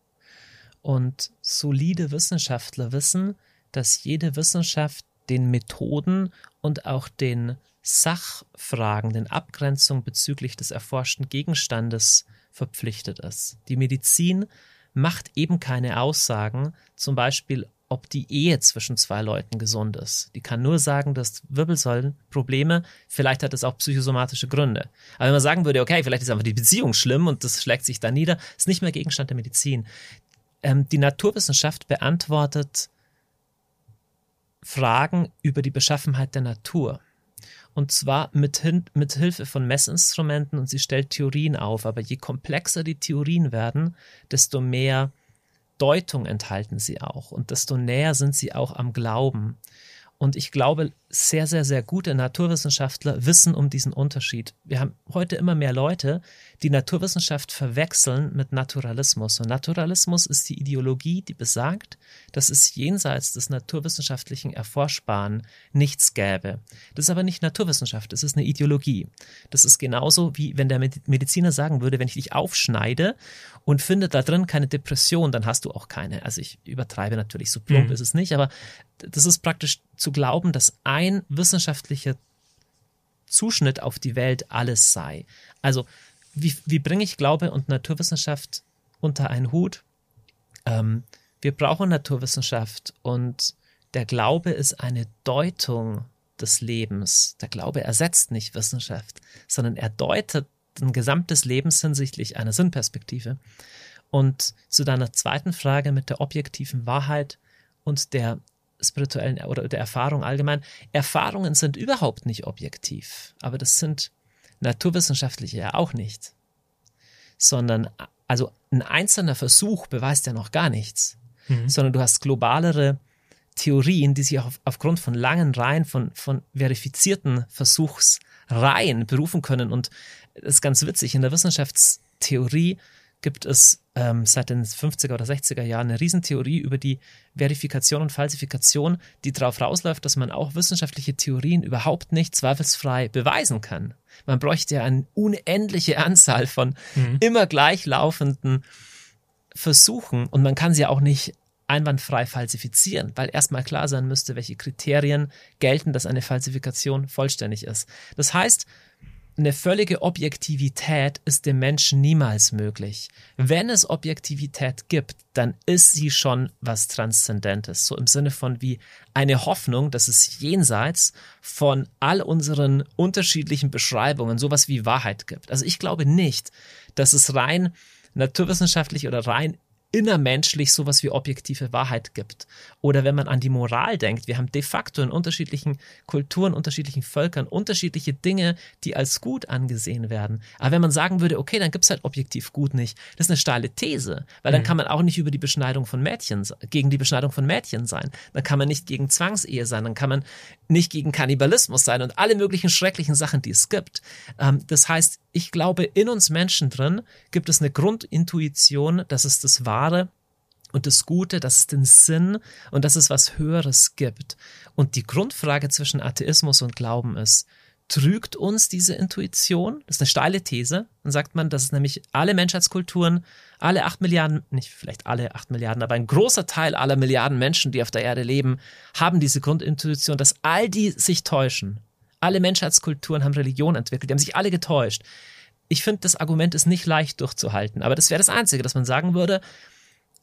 Und solide Wissenschaftler wissen, dass jede Wissenschaft den Methoden und auch den Sachfragen, den Abgrenzungen bezüglich des erforschten Gegenstandes verpflichtet ist. Die Medizin macht eben keine Aussagen, zum Beispiel, ob die Ehe zwischen zwei Leuten gesund ist. Die kann nur sagen, dass Wirbelsäulenprobleme, vielleicht hat es auch psychosomatische Gründe. Aber wenn man sagen würde, okay, vielleicht ist einfach die Beziehung schlimm und das schlägt sich da nieder, ist nicht mehr Gegenstand der Medizin. Ähm, die Naturwissenschaft beantwortet Fragen über die Beschaffenheit der Natur. Und zwar mit, mit Hilfe von Messinstrumenten und sie stellt Theorien auf. Aber je komplexer die Theorien werden, desto mehr Deutung enthalten sie auch und desto näher sind sie auch am Glauben. Und ich glaube, sehr, sehr, sehr gute Naturwissenschaftler wissen um diesen Unterschied. Wir haben heute immer mehr Leute, die Naturwissenschaft verwechseln mit Naturalismus. Und Naturalismus ist die Ideologie, die besagt, dass es jenseits des naturwissenschaftlichen Erforschbaren nichts gäbe. Das ist aber nicht Naturwissenschaft, das ist eine Ideologie. Das ist genauso wie wenn der Mediziner sagen würde, wenn ich dich aufschneide und finde da drin keine Depression, dann hast du auch keine. Also ich übertreibe natürlich, so plump mhm. ist es nicht, aber das ist praktisch zu glauben, dass ein wissenschaftlicher Zuschnitt auf die Welt alles sei. Also wie, wie bringe ich Glaube und Naturwissenschaft unter einen Hut? Ähm, wir brauchen Naturwissenschaft und der Glaube ist eine Deutung des Lebens. Der Glaube ersetzt nicht Wissenschaft, sondern er deutet ein gesamtes Lebens hinsichtlich einer Sinnperspektive. Und zu deiner zweiten Frage mit der objektiven Wahrheit und der spirituellen oder der Erfahrung allgemein. Erfahrungen sind überhaupt nicht objektiv, aber das sind naturwissenschaftliche ja auch nicht. Sondern, also ein einzelner Versuch beweist ja noch gar nichts, mhm. sondern du hast globalere Theorien, die sich auf, aufgrund von langen Reihen von, von verifizierten Versuchsreihen berufen können. Und das ist ganz witzig, in der Wissenschaftstheorie gibt es ähm, seit den 50er oder 60er Jahren eine Riesentheorie über die Verifikation und Falsifikation, die darauf rausläuft, dass man auch wissenschaftliche Theorien überhaupt nicht zweifelsfrei beweisen kann. Man bräuchte ja eine unendliche Anzahl von mhm. immer gleichlaufenden Versuchen und man kann sie auch nicht einwandfrei falsifizieren, weil erstmal klar sein müsste, welche Kriterien gelten, dass eine Falsifikation vollständig ist. Das heißt, eine völlige Objektivität ist dem Menschen niemals möglich. Wenn es Objektivität gibt, dann ist sie schon was Transzendentes. So im Sinne von wie eine Hoffnung, dass es jenseits von all unseren unterschiedlichen Beschreibungen sowas wie Wahrheit gibt. Also ich glaube nicht, dass es rein naturwissenschaftlich oder rein innermenschlich sowas wie objektive Wahrheit gibt. Oder wenn man an die Moral denkt, wir haben de facto in unterschiedlichen Kulturen, unterschiedlichen Völkern unterschiedliche Dinge, die als gut angesehen werden. Aber wenn man sagen würde, okay, dann gibt es halt objektiv gut nicht, das ist eine steile These, weil dann mhm. kann man auch nicht über die Beschneidung von Mädchen, gegen die Beschneidung von Mädchen sein. Dann kann man nicht gegen Zwangsehe sein, dann kann man nicht gegen Kannibalismus sein und alle möglichen schrecklichen Sachen, die es gibt. Ähm, das heißt, ich glaube, in uns Menschen drin gibt es eine Grundintuition, dass es das Wahre und das Gute, dass es den Sinn und dass es was Höheres gibt. Und die Grundfrage zwischen Atheismus und Glauben ist, trügt uns diese Intuition? Das ist eine steile These. Dann sagt man, dass es nämlich alle Menschheitskulturen, alle acht Milliarden, nicht vielleicht alle acht Milliarden, aber ein großer Teil aller Milliarden Menschen, die auf der Erde leben, haben diese Grundintuition, dass all die sich täuschen. Alle Menschheitskulturen haben Religion entwickelt, die haben sich alle getäuscht. Ich finde, das Argument ist nicht leicht durchzuhalten, aber das wäre das Einzige, dass man sagen würde,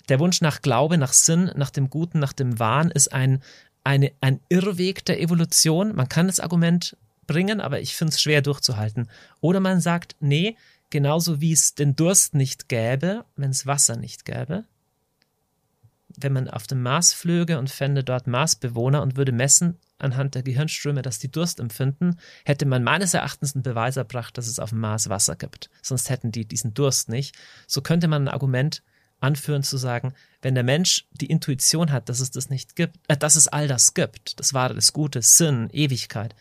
der Wunsch nach Glaube, nach Sinn, nach dem Guten, nach dem Wahn ist ein, eine, ein Irrweg der Evolution. Man kann das Argument bringen, aber ich finde es schwer durchzuhalten. Oder man sagt, nee, genauso wie es den Durst nicht gäbe, wenn es Wasser nicht gäbe. Wenn man auf dem Mars flöge und fände dort Marsbewohner und würde messen anhand der Gehirnströme, dass die Durst empfinden, hätte man meines Erachtens einen Beweis erbracht, dass es auf dem Mars Wasser gibt. Sonst hätten die diesen Durst nicht. So könnte man ein Argument anführen zu sagen, wenn der Mensch die Intuition hat, dass es das nicht gibt, äh, dass es all das gibt, das Wahre, das Gute, Sinn, Ewigkeit,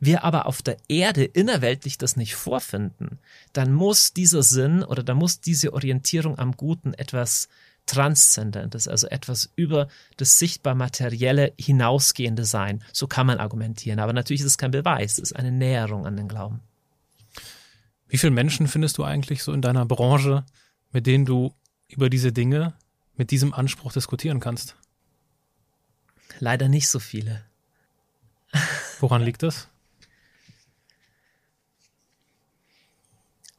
wir aber auf der Erde innerweltlich das nicht vorfinden, dann muss dieser Sinn oder da muss diese Orientierung am Guten etwas Transzendentes, also etwas über das sichtbar Materielle hinausgehende sein. So kann man argumentieren. Aber natürlich ist es kein Beweis, es ist eine Näherung an den Glauben. Wie viele Menschen findest du eigentlich so in deiner Branche, mit denen du über diese Dinge mit diesem Anspruch diskutieren kannst? Leider nicht so viele. Woran liegt das?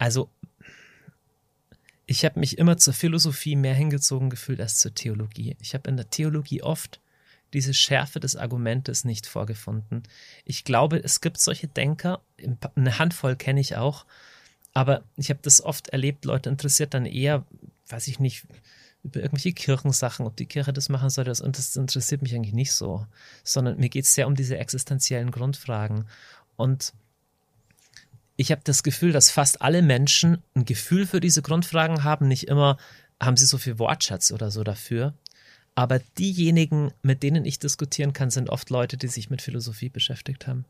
Also, ich habe mich immer zur Philosophie mehr hingezogen gefühlt als zur Theologie. Ich habe in der Theologie oft diese Schärfe des Argumentes nicht vorgefunden. Ich glaube, es gibt solche Denker, eine Handvoll kenne ich auch, aber ich habe das oft erlebt, Leute interessiert dann eher, weiß ich nicht, über irgendwelche Kirchensachen, ob die Kirche das machen soll, das, und das interessiert mich eigentlich nicht so, sondern mir geht es sehr um diese existenziellen Grundfragen. Und ich habe das Gefühl, dass fast alle Menschen ein Gefühl für diese Grundfragen haben, nicht immer haben sie so viel Wortschatz oder so dafür. Aber diejenigen, mit denen ich diskutieren kann, sind oft Leute, die sich mit Philosophie beschäftigt haben.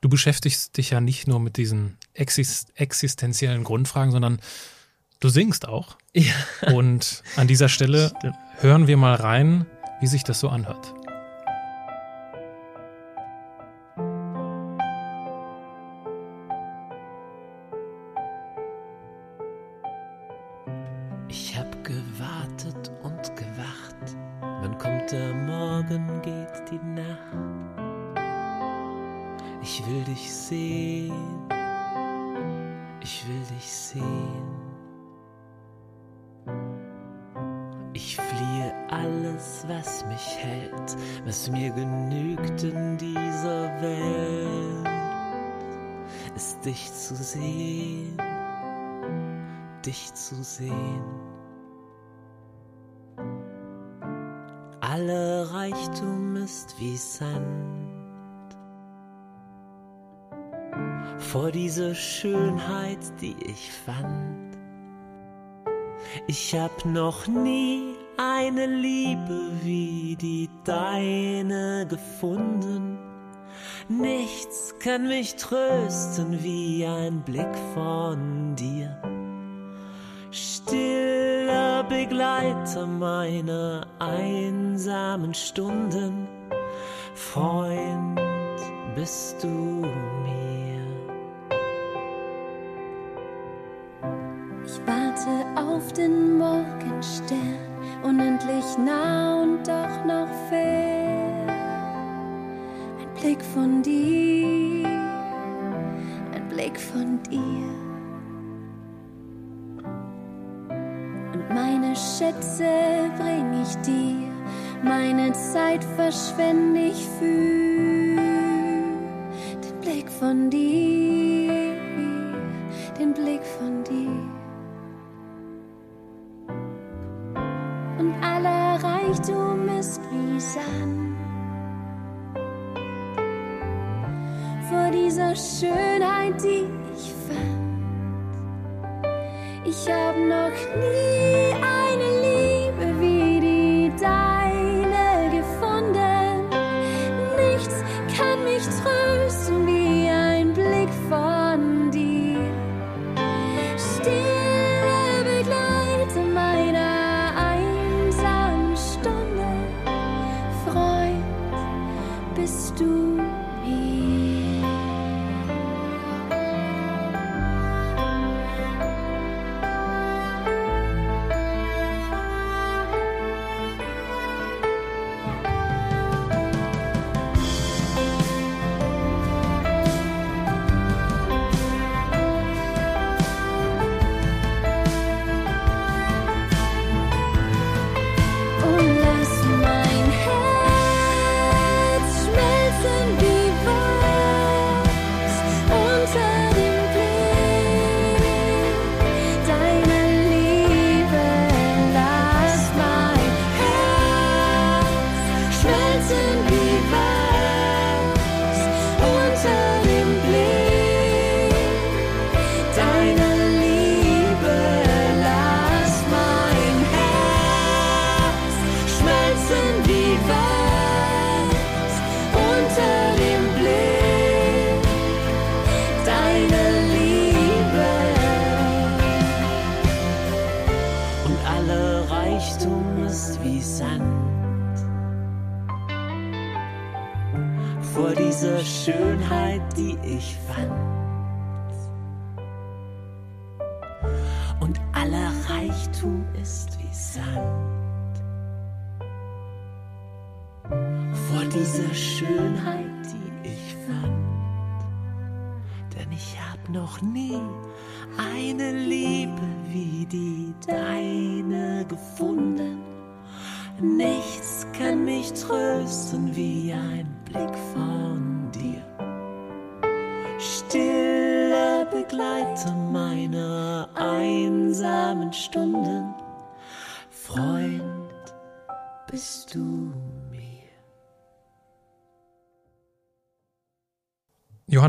Du beschäftigst dich ja nicht nur mit diesen existenziellen Grundfragen, sondern du singst auch. Ja. Und an dieser Stelle Stimmt. hören wir mal rein, wie sich das so anhört. Was mir genügt in dieser Welt, ist dich zu sehen, dich zu sehen. Alle Reichtum ist wie Sand vor dieser Schönheit, die ich fand. Ich hab noch nie eine Liebe wie die deine gefunden. Nichts kann mich trösten wie ein Blick von dir. Stiller Begleiter meiner einsamen Stunden, Freund bist du mir. warte auf den Morgenstern, unendlich nah und doch noch fern. Ein Blick von dir, ein Blick von dir. Und meine Schätze bring ich dir, meine Zeit verschwende ich für den Blick von dir. Reichtum Sand. Vor dieser Schönheit, die ich fand. Ich hab noch nie eine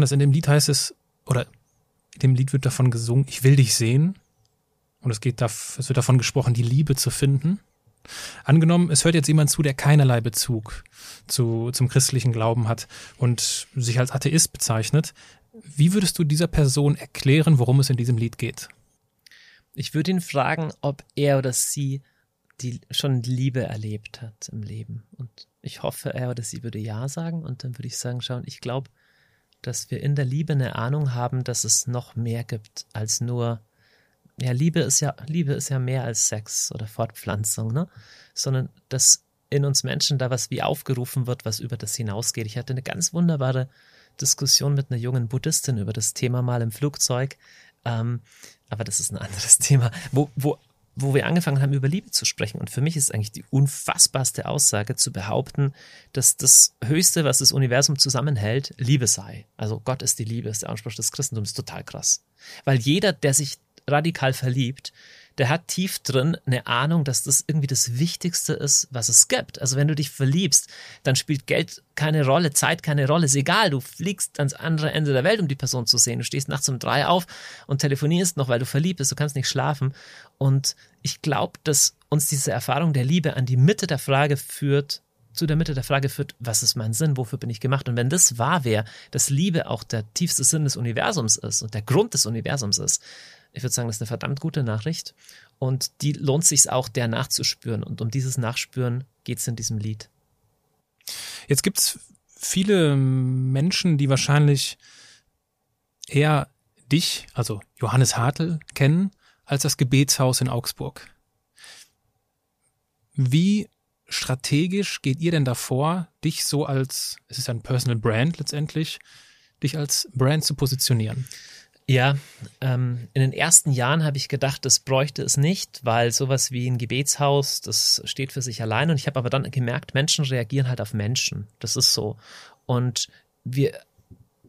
Johannes, in dem Lied heißt es, oder in dem Lied wird davon gesungen, ich will dich sehen. Und es geht es wird davon gesprochen, die Liebe zu finden. Angenommen, es hört jetzt jemand zu, der keinerlei Bezug zu, zum christlichen Glauben hat und sich als Atheist bezeichnet. Wie würdest du dieser Person erklären, worum es in diesem Lied geht? Ich würde ihn fragen, ob er oder sie die schon Liebe erlebt hat im Leben. Und ich hoffe, er oder sie würde Ja sagen. Und dann würde ich sagen, schauen, ich glaube, dass wir in der Liebe eine Ahnung haben, dass es noch mehr gibt als nur, ja, Liebe ist ja, Liebe ist ja mehr als Sex oder Fortpflanzung, ne? Sondern dass in uns Menschen da was wie aufgerufen wird, was über das hinausgeht. Ich hatte eine ganz wunderbare Diskussion mit einer jungen Buddhistin über das Thema mal im Flugzeug. Ähm, aber das ist ein anderes Thema, wo, wo, wo wir angefangen haben, über Liebe zu sprechen. Und für mich ist eigentlich die unfassbarste Aussage zu behaupten, dass das Höchste, was das Universum zusammenhält, Liebe sei. Also Gott ist die Liebe, ist der Anspruch des Christentums, total krass. Weil jeder, der sich radikal verliebt, der hat tief drin eine Ahnung, dass das irgendwie das Wichtigste ist, was es gibt. Also wenn du dich verliebst, dann spielt Geld keine Rolle, Zeit keine Rolle, ist egal. Du fliegst ans andere Ende der Welt, um die Person zu sehen. Du stehst nachts um drei auf und telefonierst noch, weil du verliebt bist, du kannst nicht schlafen. Und ich glaube, dass uns diese Erfahrung der Liebe an die Mitte der Frage führt, zu der Mitte der Frage führt, was ist mein Sinn, wofür bin ich gemacht? Und wenn das wahr wäre, dass Liebe auch der tiefste Sinn des Universums ist und der Grund des Universums ist, ich würde sagen, das ist eine verdammt gute Nachricht. Und die lohnt sich auch, der nachzuspüren. Und um dieses Nachspüren geht es in diesem Lied. Jetzt gibt's viele Menschen, die wahrscheinlich eher dich, also Johannes Hartl, kennen, als das Gebetshaus in Augsburg. Wie strategisch geht ihr denn davor, dich so als, es ist ein Personal Brand letztendlich, dich als Brand zu positionieren? Ja, ähm, in den ersten Jahren habe ich gedacht, das bräuchte es nicht, weil sowas wie ein Gebetshaus, das steht für sich allein. Und ich habe aber dann gemerkt, Menschen reagieren halt auf Menschen. Das ist so. Und wir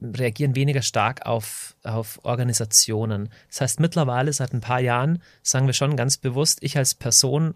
reagieren weniger stark auf, auf Organisationen. Das heißt, mittlerweile seit ein paar Jahren sagen wir schon ganz bewusst, ich als Person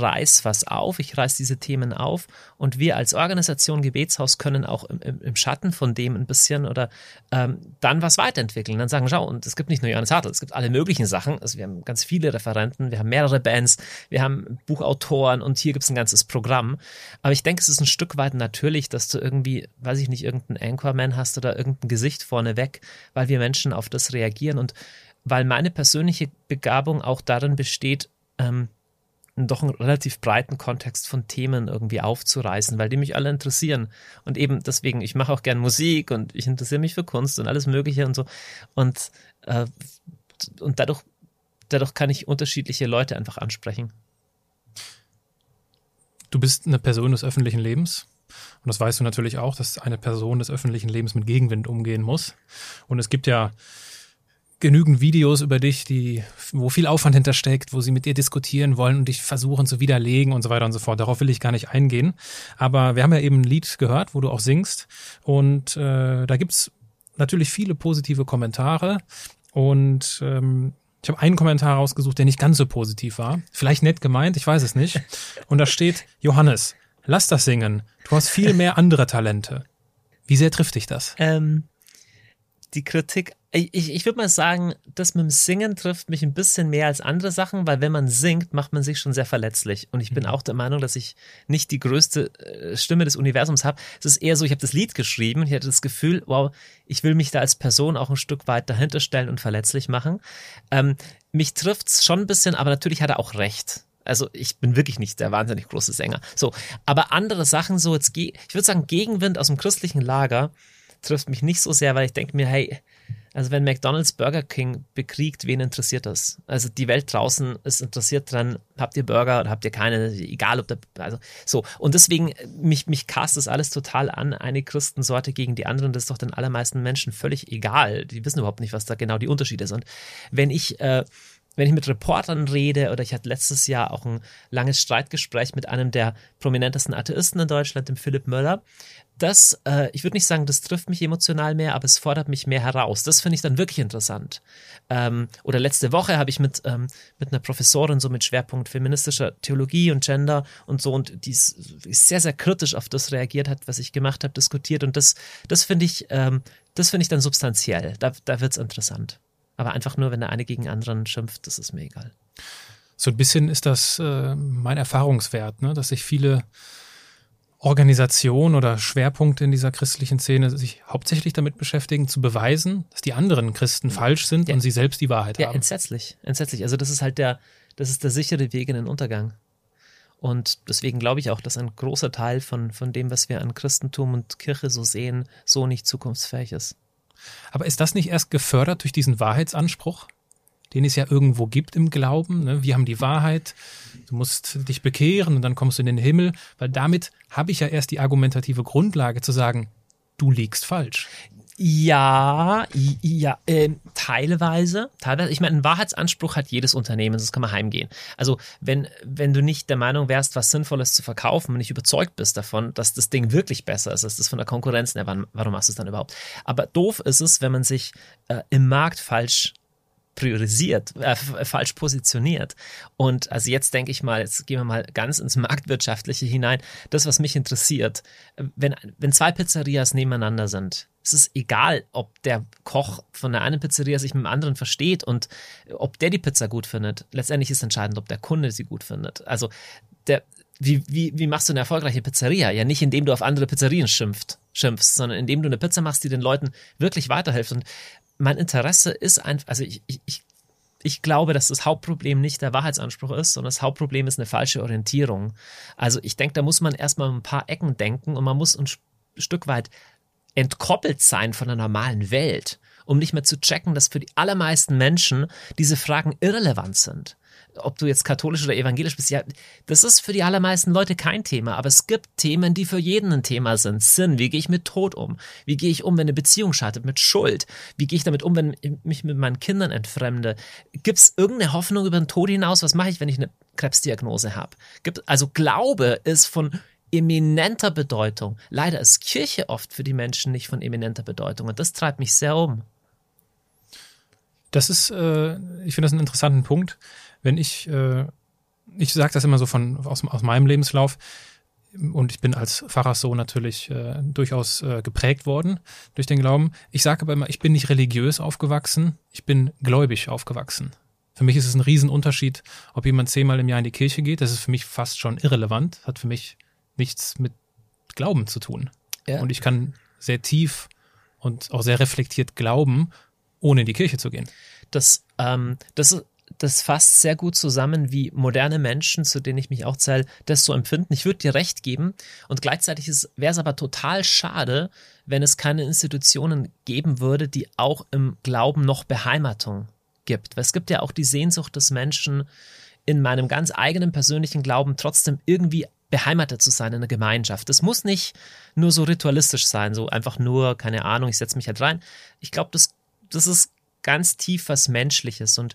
reiß was auf, ich reiß diese Themen auf und wir als Organisation Gebetshaus können auch im, im, im Schatten von dem ein bisschen oder ähm, dann was weiterentwickeln. Dann sagen, schau, und es gibt nicht nur Johannes Hartl, es gibt alle möglichen Sachen. Also wir haben ganz viele Referenten, wir haben mehrere Bands, wir haben Buchautoren und hier gibt es ein ganzes Programm. Aber ich denke, es ist ein Stück weit natürlich, dass du irgendwie, weiß ich nicht, irgendeinen Anchorman hast oder irgendein Gesicht vorneweg, weil wir Menschen auf das reagieren und weil meine persönliche Begabung auch darin besteht, ähm, doch einen relativ breiten Kontext von Themen irgendwie aufzureißen, weil die mich alle interessieren. Und eben deswegen, ich mache auch gern Musik und ich interessiere mich für Kunst und alles Mögliche und so. Und, äh, und dadurch, dadurch kann ich unterschiedliche Leute einfach ansprechen. Du bist eine Person des öffentlichen Lebens. Und das weißt du natürlich auch, dass eine Person des öffentlichen Lebens mit Gegenwind umgehen muss. Und es gibt ja genügend Videos über dich, die, wo viel Aufwand hintersteckt, wo sie mit dir diskutieren wollen und dich versuchen zu widerlegen und so weiter und so fort. Darauf will ich gar nicht eingehen. Aber wir haben ja eben ein Lied gehört, wo du auch singst. Und äh, da gibt's natürlich viele positive Kommentare. Und ähm, ich habe einen Kommentar rausgesucht, der nicht ganz so positiv war. Vielleicht nett gemeint, ich weiß es nicht. Und da steht, Johannes, lass das singen. Du hast viel mehr andere Talente. Wie sehr trifft dich das? Ähm, die Kritik, ich, ich, würde mal sagen, das mit dem Singen trifft mich ein bisschen mehr als andere Sachen, weil wenn man singt, macht man sich schon sehr verletzlich. Und ich bin auch der Meinung, dass ich nicht die größte äh, Stimme des Universums habe. Es ist eher so, ich habe das Lied geschrieben und ich hatte das Gefühl, wow, ich will mich da als Person auch ein Stück weit dahinter stellen und verletzlich machen. Ähm, mich trifft's schon ein bisschen, aber natürlich hat er auch recht. Also ich bin wirklich nicht der wahnsinnig große Sänger. So, aber andere Sachen so jetzt, ich würde sagen, Gegenwind aus dem christlichen Lager trifft mich nicht so sehr, weil ich denke mir, hey, also wenn McDonald's Burger King bekriegt, wen interessiert das? Also die Welt draußen ist interessiert dran, habt ihr Burger oder habt ihr keine, egal ob der, also so. Und deswegen, mich, mich cast das alles total an, eine Christensorte gegen die andere. Das ist doch den allermeisten Menschen völlig egal. Die wissen überhaupt nicht, was da genau die Unterschiede sind. Wenn ich, äh, wenn ich mit Reportern rede oder ich hatte letztes Jahr auch ein langes Streitgespräch mit einem der prominentesten Atheisten in Deutschland, dem Philipp Möller, das, äh, ich würde nicht sagen, das trifft mich emotional mehr, aber es fordert mich mehr heraus. Das finde ich dann wirklich interessant. Ähm, oder letzte Woche habe ich mit, ähm, mit einer Professorin so mit Schwerpunkt feministischer Theologie und Gender und so und die ist, sehr, sehr kritisch auf das reagiert hat, was ich gemacht habe, diskutiert und das, das finde ich, ähm, das ich dann substanziell. Da, da wird es interessant. Aber einfach nur, wenn der eine gegen den anderen schimpft, das ist mir egal. So ein bisschen ist das äh, mein Erfahrungswert, ne? dass sich viele Organisationen oder Schwerpunkte in dieser christlichen Szene sich hauptsächlich damit beschäftigen, zu beweisen, dass die anderen Christen falsch sind Ja. und sie selbst die Wahrheit Ja, haben. entsetzlich, entsetzlich. Also das ist halt der, das ist der sichere Weg in den Untergang. Und deswegen glaube ich auch, dass ein großer Teil von, von dem, was wir an Christentum und Kirche so sehen, so nicht zukunftsfähig ist. Aber ist das nicht erst gefördert durch diesen Wahrheitsanspruch, den es ja irgendwo gibt im Glauben? Ne? Wir haben die Wahrheit, du musst dich bekehren und dann kommst du in den Himmel, weil damit habe ich ja erst die argumentative Grundlage zu sagen, du liegst falsch. Ja, ja, ähm, teilweise, teilweise. Ich meine, einen Wahrheitsanspruch hat jedes Unternehmen, sonst kann man heimgehen. Also, wenn, wenn du nicht der Meinung wärst, was Sinnvolles zu verkaufen und nicht überzeugt bist davon, dass das Ding wirklich besser ist als das von der Konkurrenz, na, wann, warum machst du es dann überhaupt? Aber doof ist es, wenn man sich äh, im Markt falsch priorisiert, äh, f- falsch positioniert. Und also jetzt denke ich mal, jetzt gehen wir mal ganz ins Marktwirtschaftliche hinein. Das, was mich interessiert, äh, wenn, wenn zwei Pizzerias nebeneinander sind, es ist egal, ob der Koch von der einen Pizzeria sich mit dem anderen versteht und ob der die Pizza gut findet. Letztendlich ist entscheidend, ob der Kunde sie gut findet. Also der, wie, wie, wie machst du eine erfolgreiche Pizzeria? Ja, nicht indem du auf andere Pizzerien schimpft, schimpfst, sondern indem du eine Pizza machst, die den Leuten wirklich weiterhilft. Und mein Interesse ist einfach, also ich, ich, ich, glaube, dass das Hauptproblem nicht der Wahrheitsanspruch ist, sondern das Hauptproblem ist eine falsche Orientierung. Also ich denke, da muss man erstmal ein paar Ecken denken und man muss ein Stück weit entkoppelt sein von der normalen Welt, um nicht mehr zu checken, dass für die allermeisten Menschen diese Fragen irrelevant sind. Ob du jetzt katholisch oder evangelisch bist, ja, das ist für die allermeisten Leute kein Thema, aber es gibt Themen, die für jeden ein Thema sind. Sinn, wie gehe ich mit Tod um? Wie gehe ich um, wenn eine Beziehung scheitert, mit Schuld? Wie gehe ich damit um, wenn ich mich mit meinen Kindern entfremde? Gibt es irgendeine Hoffnung über den Tod hinaus? Was mache ich, wenn ich eine Krebsdiagnose habe? Gibt, also Glaube ist von eminenter Bedeutung. Leider ist Kirche oft für die Menschen nicht von eminenter Bedeutung und das treibt mich sehr um. Das ist, äh, ich finde das einen interessanten Punkt. Wenn ich äh, ich sage das immer so von aus, aus meinem Lebenslauf und ich bin als Pfarrerssohn natürlich äh, durchaus äh, geprägt worden durch den Glauben. Ich sage aber immer, ich bin nicht religiös aufgewachsen, ich bin gläubig aufgewachsen. Für mich ist es ein Riesenunterschied, ob jemand zehnmal im Jahr in die Kirche geht. Das ist für mich fast schon irrelevant, hat für mich nichts mit Glauben zu tun. Ja. Und ich kann sehr tief und auch sehr reflektiert glauben, ohne in die Kirche zu gehen. Das, ähm, das, das fasst sehr gut zusammen, wie moderne Menschen, zu denen ich mich auch zähle, das so empfinden. Ich würde dir recht geben. Und gleichzeitig wäre es aber total schade, wenn es keine Institutionen geben würde, die auch im Glauben noch Beheimatung gibt. Weil es gibt ja auch die Sehnsucht des Menschen, in meinem ganz eigenen persönlichen Glauben trotzdem irgendwie beheimatet zu sein in einer Gemeinschaft. Das muss nicht nur so ritualistisch sein, so einfach nur, keine Ahnung, ich setze mich halt rein. Ich glaube, das, das ist ganz tief was Menschliches und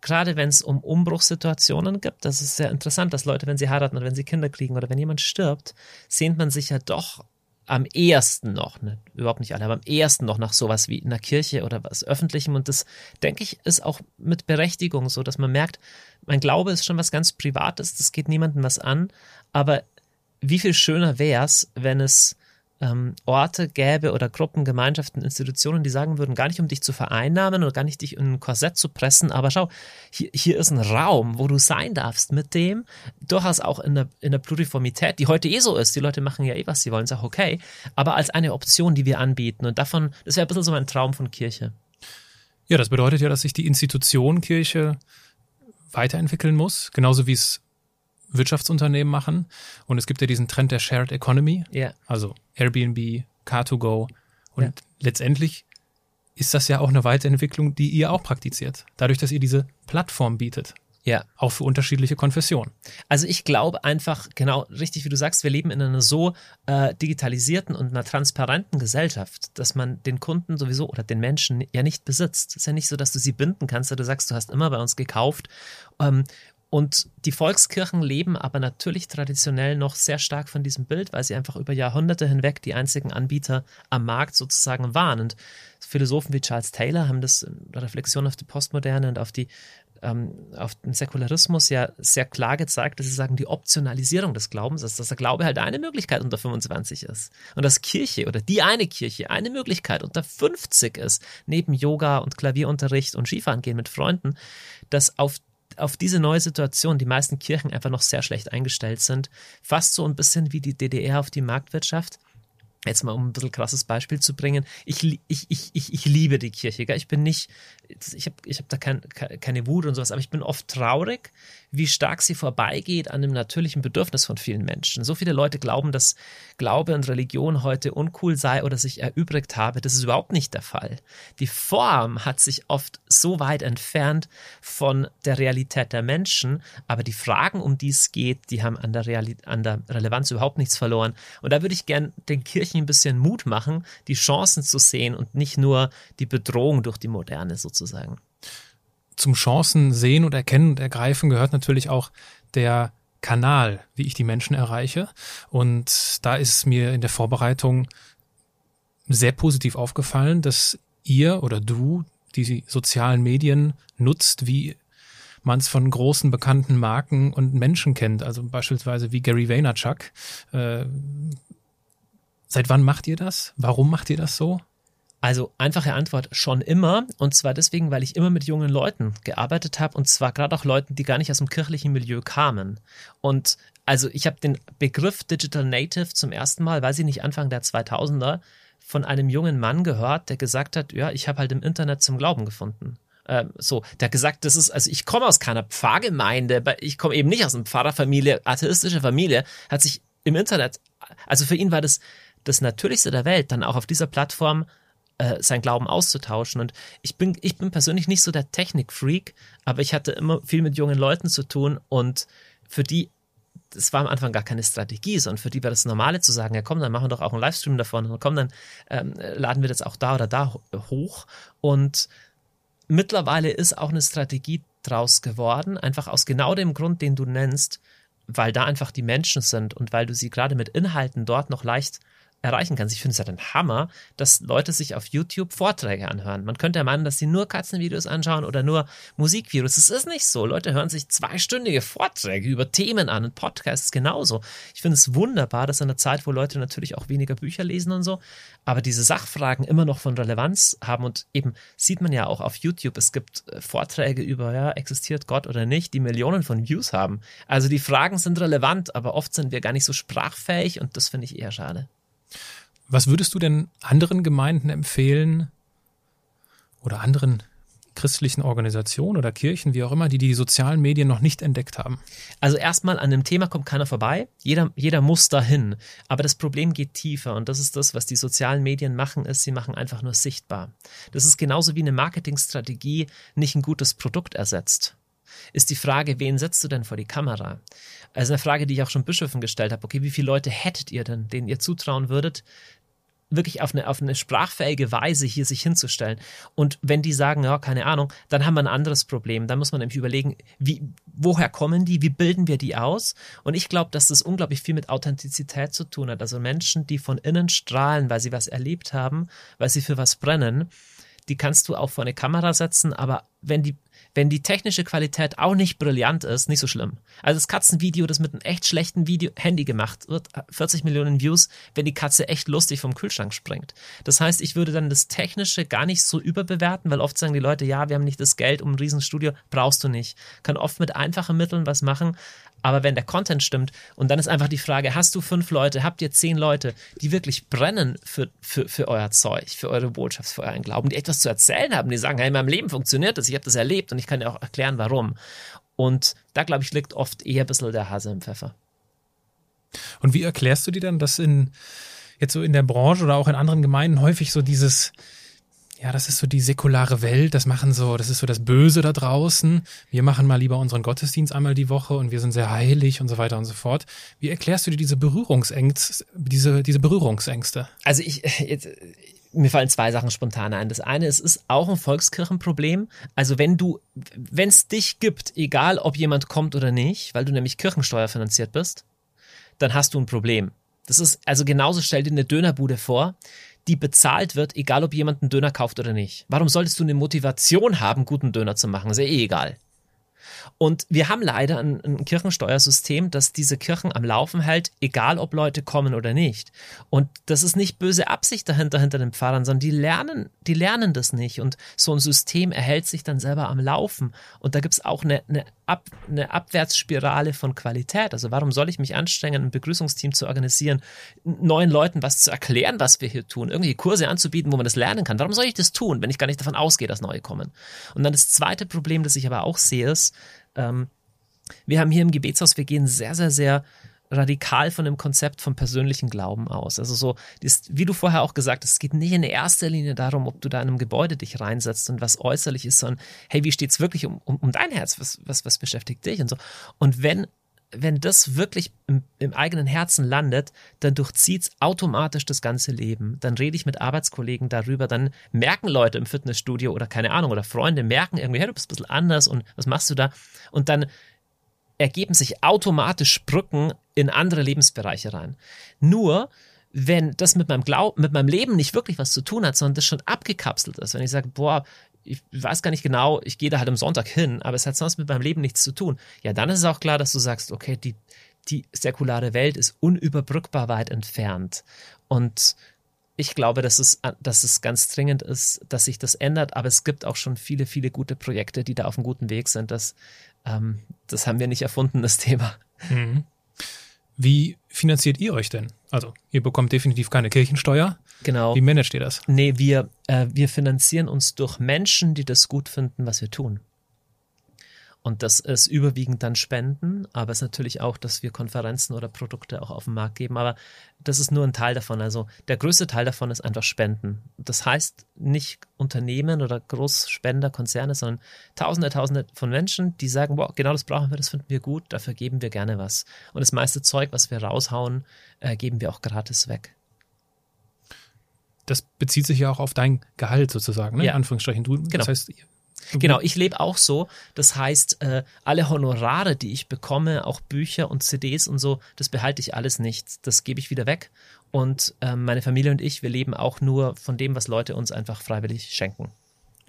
gerade wenn es um Umbruchssituationen gibt, das ist sehr interessant, dass Leute, wenn sie heiraten oder wenn sie Kinder kriegen oder wenn jemand stirbt, sehnt man sich ja doch am ehesten noch, ne, überhaupt nicht alle, aber am ehesten noch nach sowas wie in der Kirche oder was Öffentlichem. Und das, denke ich, ist auch mit Berechtigung so, dass man merkt, mein Glaube ist schon was ganz Privates, das geht niemandem was an. Aber wie viel schöner wäre es, wenn es ähm, Orte gäbe oder Gruppen, Gemeinschaften, Institutionen, die sagen würden, gar nicht um dich zu vereinnahmen oder gar nicht dich in ein Korsett zu pressen, aber schau, hier, hier ist ein Raum, wo du sein darfst mit dem, durchaus auch in der, in der Pluriformität, die heute eh so ist. Die Leute machen ja eh, was sie wollen, ist auch okay, aber als eine Option, die wir anbieten. Und davon, das wäre ein bisschen so ein Traum von Kirche. Ja, das bedeutet ja, dass sich die Institution Kirche weiterentwickeln muss, genauso wie es Wirtschaftsunternehmen machen. Und es gibt ja diesen Trend der Shared Economy, Ja. also Airbnb, Car2Go. Und Ja. letztendlich ist das ja auch eine Weiterentwicklung, die ihr auch praktiziert. Dadurch, dass ihr diese Plattform bietet. Ja. Auch für unterschiedliche Konfessionen. Also ich glaube einfach, genau richtig wie du sagst, wir leben in einer so äh, digitalisierten und einer transparenten Gesellschaft, dass man den Kunden sowieso oder den Menschen ja nicht besitzt. Es ist ja nicht so, dass du sie binden kannst, du sagst, du hast immer bei uns gekauft. Ähm, und die Volkskirchen leben aber natürlich traditionell noch sehr stark von diesem Bild, weil sie einfach über Jahrhunderte hinweg die einzigen Anbieter am Markt sozusagen waren. Und Philosophen wie Charles Taylor haben das in der Reflexion auf die Postmoderne und auf die ähm, auf den Säkularismus ja sehr klar gezeigt, dass sie sagen, die Optionalisierung des Glaubens ist, dass der Glaube halt eine Möglichkeit unter 25 ist. Und dass Kirche oder die eine Kirche eine Möglichkeit unter 50 ist, neben Yoga und Klavierunterricht und Skifahren gehen mit Freunden, dass auf auf diese neue Situation die meisten Kirchen einfach noch sehr schlecht eingestellt sind. Fast so ein bisschen wie die DDR auf die Marktwirtschaft. Jetzt mal um ein bisschen krasses Beispiel zu bringen. Ich, ich, ich, ich, ich liebe die Kirche. Gell? Ich bin nicht, ich habe ich hab da kein, ke- keine Wut und sowas, aber ich bin oft traurig, wie stark sie vorbeigeht an dem natürlichen Bedürfnis von vielen Menschen. So viele Leute glauben, dass Glaube und Religion heute uncool sei oder sich erübrigt habe. Das ist überhaupt nicht der Fall. Die Form hat sich oft so weit entfernt von der Realität der Menschen, aber die Fragen, um die es geht, die haben an der, Reali an der Relevanz überhaupt nichts verloren. Und da würde ich gern den Kirchen ein bisschen Mut machen, die Chancen zu sehen und nicht nur die Bedrohung durch die Moderne sozusagen. Zum Chancen sehen und erkennen und ergreifen gehört natürlich auch der Kanal, wie ich die Menschen erreiche. Und da ist es mir in der Vorbereitung sehr positiv aufgefallen, dass ihr oder du die sozialen Medien nutzt, wie man es von großen bekannten Marken und Menschen kennt, also beispielsweise wie Gary Vaynerchuk. Äh, seit wann macht ihr das? Warum macht ihr das so? Also einfache Antwort schon immer und zwar deswegen, weil ich immer mit jungen Leuten gearbeitet habe und zwar gerade auch Leuten, die gar nicht aus dem kirchlichen Milieu kamen. Und also ich habe den Begriff Digital Native zum ersten Mal, weiß ich nicht, Anfang der 2000er von einem jungen Mann gehört, der gesagt hat, ja, ich habe halt im Internet zum Glauben gefunden. Ähm, so, der hat gesagt, das ist, also ich komme aus keiner Pfarrgemeinde, ich komme eben nicht aus einer Pfarrerfamilie, atheistische Familie, hat sich im Internet, also für ihn war das das Natürlichste der Welt, dann auch auf dieser Plattform äh, sein Glauben auszutauschen. Und ich bin, ich bin persönlich nicht so der Technikfreak, aber ich hatte immer viel mit jungen Leuten zu tun und für die, das war am Anfang gar keine Strategie, sondern für die war das Normale zu sagen, ja komm, dann machen wir doch auch einen Livestream davon und komm, dann ähm, laden wir das auch da oder da ho- hoch. Und mittlerweile ist auch eine Strategie draus geworden, einfach aus genau dem Grund, den du nennst, weil da einfach die Menschen sind und weil du sie gerade mit Inhalten dort noch leicht erreichen kannst. Ich finde es ja den Hammer, dass Leute sich auf YouTube Vorträge anhören. Man könnte ja meinen, dass sie nur Katzenvideos anschauen oder nur Musikvideos. Das ist nicht so. Leute hören sich zweistündige Vorträge über Themen an und Podcasts genauso. Ich finde es wunderbar, dass in einer Zeit, wo Leute natürlich auch weniger Bücher lesen und so, aber diese Sachfragen immer noch von Relevanz haben und eben sieht man ja auch auf YouTube, es gibt äh, Vorträge über, ja, existiert Gott oder nicht, die Millionen von Views haben. Also die Fragen sind relevant, aber oft sind wir gar nicht so sprachfähig und das finde ich eher schade. Was würdest du denn anderen Gemeinden empfehlen oder anderen christlichen Organisationen oder Kirchen, wie auch immer, die die sozialen Medien noch nicht entdeckt haben? Also erstmal an dem Thema kommt keiner vorbei. Jeder, jeder muss dahin. Aber das Problem geht tiefer und das ist das, was die sozialen Medien machen, ist, sie machen einfach nur sichtbar. Das ist genauso wie eine Marketingstrategie nicht ein gutes Produkt ersetzt. Ist die Frage, wen setzt du denn vor die Kamera? Also eine Frage, die ich auch schon Bischöfen gestellt habe. Okay, wie viele Leute hättet ihr denn, denen ihr zutrauen würdet, wirklich auf eine, auf eine sprachfähige Weise hier sich hinzustellen. Und wenn die sagen, ja, keine Ahnung, dann haben wir ein anderes Problem. Dann muss man nämlich überlegen, wie, woher kommen die, wie bilden wir die aus? Und ich glaube, dass das unglaublich viel mit Authentizität zu tun hat. Also Menschen, die von innen strahlen, weil sie was erlebt haben, weil sie für was brennen, die kannst du auch vor eine Kamera setzen, aber wenn die, wenn die technische Qualität auch nicht brillant ist, nicht so schlimm. Also das Katzenvideo, das mit einem echt schlechten Video Handy gemacht wird, 40 Millionen Views, wenn die Katze echt lustig vom Kühlschrank springt. Das heißt, ich würde dann das Technische gar nicht so überbewerten, weil oft sagen die Leute, ja, wir haben nicht das Geld um ein Riesenstudio, brauchst du nicht. Kann oft mit einfachen Mitteln was machen, aber wenn der Content stimmt und dann ist einfach die Frage, hast du fünf Leute, habt ihr zehn Leute, die wirklich brennen für, für, für euer Zeug, für eure Botschaft, für euren Glauben, die etwas zu erzählen haben, die sagen, hey, in meinem Leben funktioniert das, ich habe das erlebt und ich kann dir auch erklären, warum. Und da, glaube ich, liegt oft eher ein bisschen der Hase im Pfeffer. Und wie erklärst du dir dann, dass in jetzt so in der Branche oder auch in anderen Gemeinden häufig so dieses ja, das ist so die säkulare Welt, das machen so, das ist so das Böse da draußen. Wir machen mal lieber unseren Gottesdienst einmal die Woche und wir sind sehr heilig und so weiter und so fort. Wie erklärst du dir diese Berührungsängste, diese, diese Berührungsängste? Also ich, jetzt, mir fallen zwei Sachen spontan ein. Das eine, es ist auch ein Volkskirchenproblem. Also wenn du, wenn es dich gibt, egal ob jemand kommt oder nicht, weil du nämlich Kirchensteuer finanziert bist, dann hast du ein Problem. Das ist, also genauso stell dir eine Dönerbude vor, die bezahlt wird, egal ob jemand einen Döner kauft oder nicht. Warum solltest du eine Motivation haben, guten Döner zu machen? Ist ja eh egal. Und wir haben leider ein, ein, Kirchensteuersystem, das diese Kirchen am Laufen hält, egal ob Leute kommen oder nicht. Und das ist nicht böse Absicht dahinter, hinter den Pfarrern, sondern die lernen, die lernen das nicht. Und so ein System erhält sich dann selber am Laufen. Und da gibt's auch eine, eine, Ab, eine Abwärtsspirale von Qualität. Also warum soll ich mich anstrengen, ein Begrüßungsteam zu organisieren, neuen Leuten was zu erklären, was wir hier tun, irgendwie Kurse anzubieten, wo man das lernen kann? Warum soll ich das tun, wenn ich gar nicht davon ausgehe, dass neue kommen? Und dann das zweite Problem, das ich aber auch sehe, ist, ähm, wir haben hier im Gebetshaus, wir gehen sehr, sehr, sehr radikal von dem Konzept vom persönlichen Glauben aus. Also so, das, wie du vorher auch gesagt hast, es geht nicht in erster Linie darum, ob du da in einem Gebäude dich reinsetzt und was äußerlich ist, sondern hey, wie steht's wirklich um, um, um dein Herz? Was, was, was beschäftigt dich und so? Und wenn wenn das wirklich im, im, eigenen Herzen landet, dann durchzieht's automatisch das ganze Leben. Dann rede ich mit Arbeitskollegen darüber, dann merken Leute im Fitnessstudio oder keine Ahnung, oder Freunde merken irgendwie, hey, du bist ein bisschen anders und was machst du da? Und dann ergeben sich automatisch Brücken in andere Lebensbereiche rein. Nur, wenn das mit meinem Glauben, mit meinem Leben nicht wirklich was zu tun hat, sondern das schon abgekapselt ist, wenn ich sage, boah, ich weiß gar nicht genau, ich gehe da halt am Sonntag hin, aber es hat sonst mit meinem Leben nichts zu tun. Ja, dann ist es auch klar, dass du sagst, okay, die, die säkulare Welt ist unüberbrückbar weit entfernt. Und ich glaube, dass es, dass es ganz dringend ist, dass sich das ändert, aber es gibt auch schon viele, viele gute Projekte, die da auf einem guten Weg sind. Das, ähm, das haben wir nicht erfunden, das Thema. Mhm. Wie finanziert ihr euch denn? Also, ihr bekommt definitiv keine Kirchensteuer. Genau. Wie managt ihr das? Nee, wir, äh, wir finanzieren uns durch Menschen, die das gut finden, was wir tun. Und das ist überwiegend dann Spenden, aber es ist natürlich auch, dass wir Konferenzen oder Produkte auch auf den Markt geben. Aber das ist nur ein Teil davon. Also der größte Teil davon ist einfach Spenden. Das heißt nicht Unternehmen oder Großspender, Konzerne, sondern Tausende, Tausende von Menschen, die sagen, boah, genau das brauchen wir, das finden wir gut, dafür geben wir gerne was. Und das meiste Zeug, was wir raushauen, äh, geben wir auch gratis weg das bezieht sich ja auch auf dein Gehalt sozusagen, ne? Ja. in Anführungsstrichen. Du, Genau. Das heißt, Genau, ich lebe auch so. Das heißt, äh, alle Honorare, die ich bekomme, auch Bücher und CDs und so, das behalte ich alles nicht. Das gebe ich wieder weg. Und ähm, meine Familie und ich, wir leben auch nur von dem, was Leute uns einfach freiwillig schenken.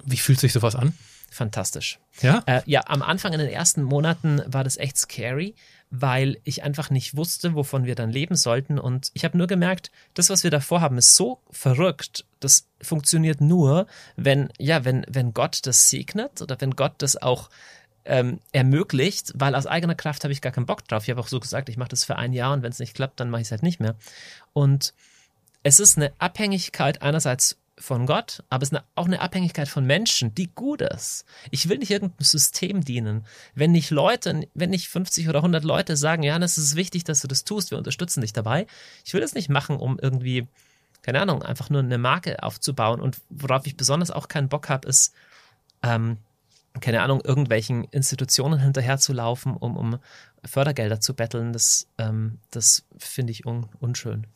Wie fühlt sich sowas an? Fantastisch. Ja? Äh, ja, am Anfang in den ersten Monaten war das echt scary, weil ich einfach nicht wusste, wovon wir dann leben sollten. Und ich habe nur gemerkt, das, was wir davor haben, ist so verrückt. Das funktioniert nur, wenn, ja, wenn, wenn Gott das segnet oder wenn Gott das auch ähm, ermöglicht, weil aus eigener Kraft habe ich gar keinen Bock drauf. Ich habe auch so gesagt, ich mache das für ein Jahr und wenn es nicht klappt, dann mache ich es halt nicht mehr. Und es ist eine Abhängigkeit einerseits von Gott, aber es ist auch eine Abhängigkeit von Menschen, die gut ist. Ich will nicht irgendeinem System dienen. Wenn nicht Leute, wenn nicht 50 oder 100 Leute sagen, ja, es ist wichtig, dass du das tust, wir unterstützen dich dabei. Ich will das nicht machen, um irgendwie, keine Ahnung, einfach nur eine Marke aufzubauen. Und worauf ich besonders auch keinen Bock habe, ist, ähm, keine Ahnung, irgendwelchen Institutionen hinterherzulaufen, um, um Fördergelder zu betteln. Das, ähm, das finde ich un, unschön.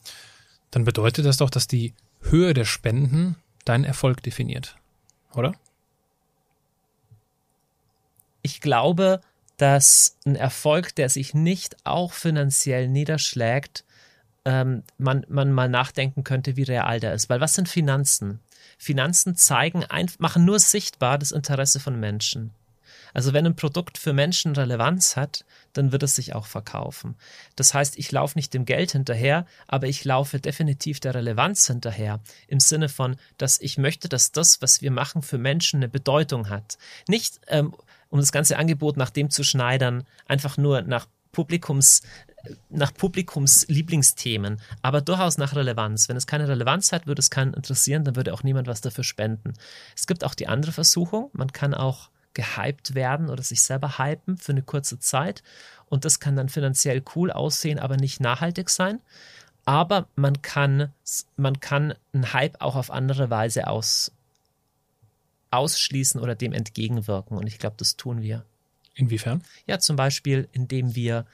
Dann bedeutet das doch, dass die Höhe der Spenden deinen Erfolg definiert, oder? ich glaube, dass ein Erfolg, der sich nicht auch finanziell niederschlägt, ähm, man, man mal nachdenken könnte, wie real der ist. Weil was sind Finanzen? Finanzen zeigen, machen nur sichtbar das Interesse von Menschen. Also wenn ein Produkt für Menschen Relevanz hat, dann wird es sich auch verkaufen. Das heißt, ich laufe nicht dem Geld hinterher, aber ich laufe definitiv der Relevanz hinterher. Im Sinne von, dass ich möchte, dass das, was wir machen, für Menschen eine Bedeutung hat. Nicht, ähm, um das ganze Angebot nach dem zu schneidern, einfach nur nach Publikums nach Publikums Lieblingsthemen, aber durchaus nach Relevanz. Wenn es keine Relevanz hat, würde es keinen interessieren, dann würde auch niemand was dafür spenden. Es gibt auch die andere Versuchung, man kann auch gehypt werden oder sich selber hypen für eine kurze Zeit und das kann dann finanziell cool aussehen, aber nicht nachhaltig sein. Aber man kann, man kann einen Hype auch auf andere Weise aus, ausschließen oder dem entgegenwirken und ich glaube, das tun wir. Inwiefern? Ja, zum Beispiel, indem wir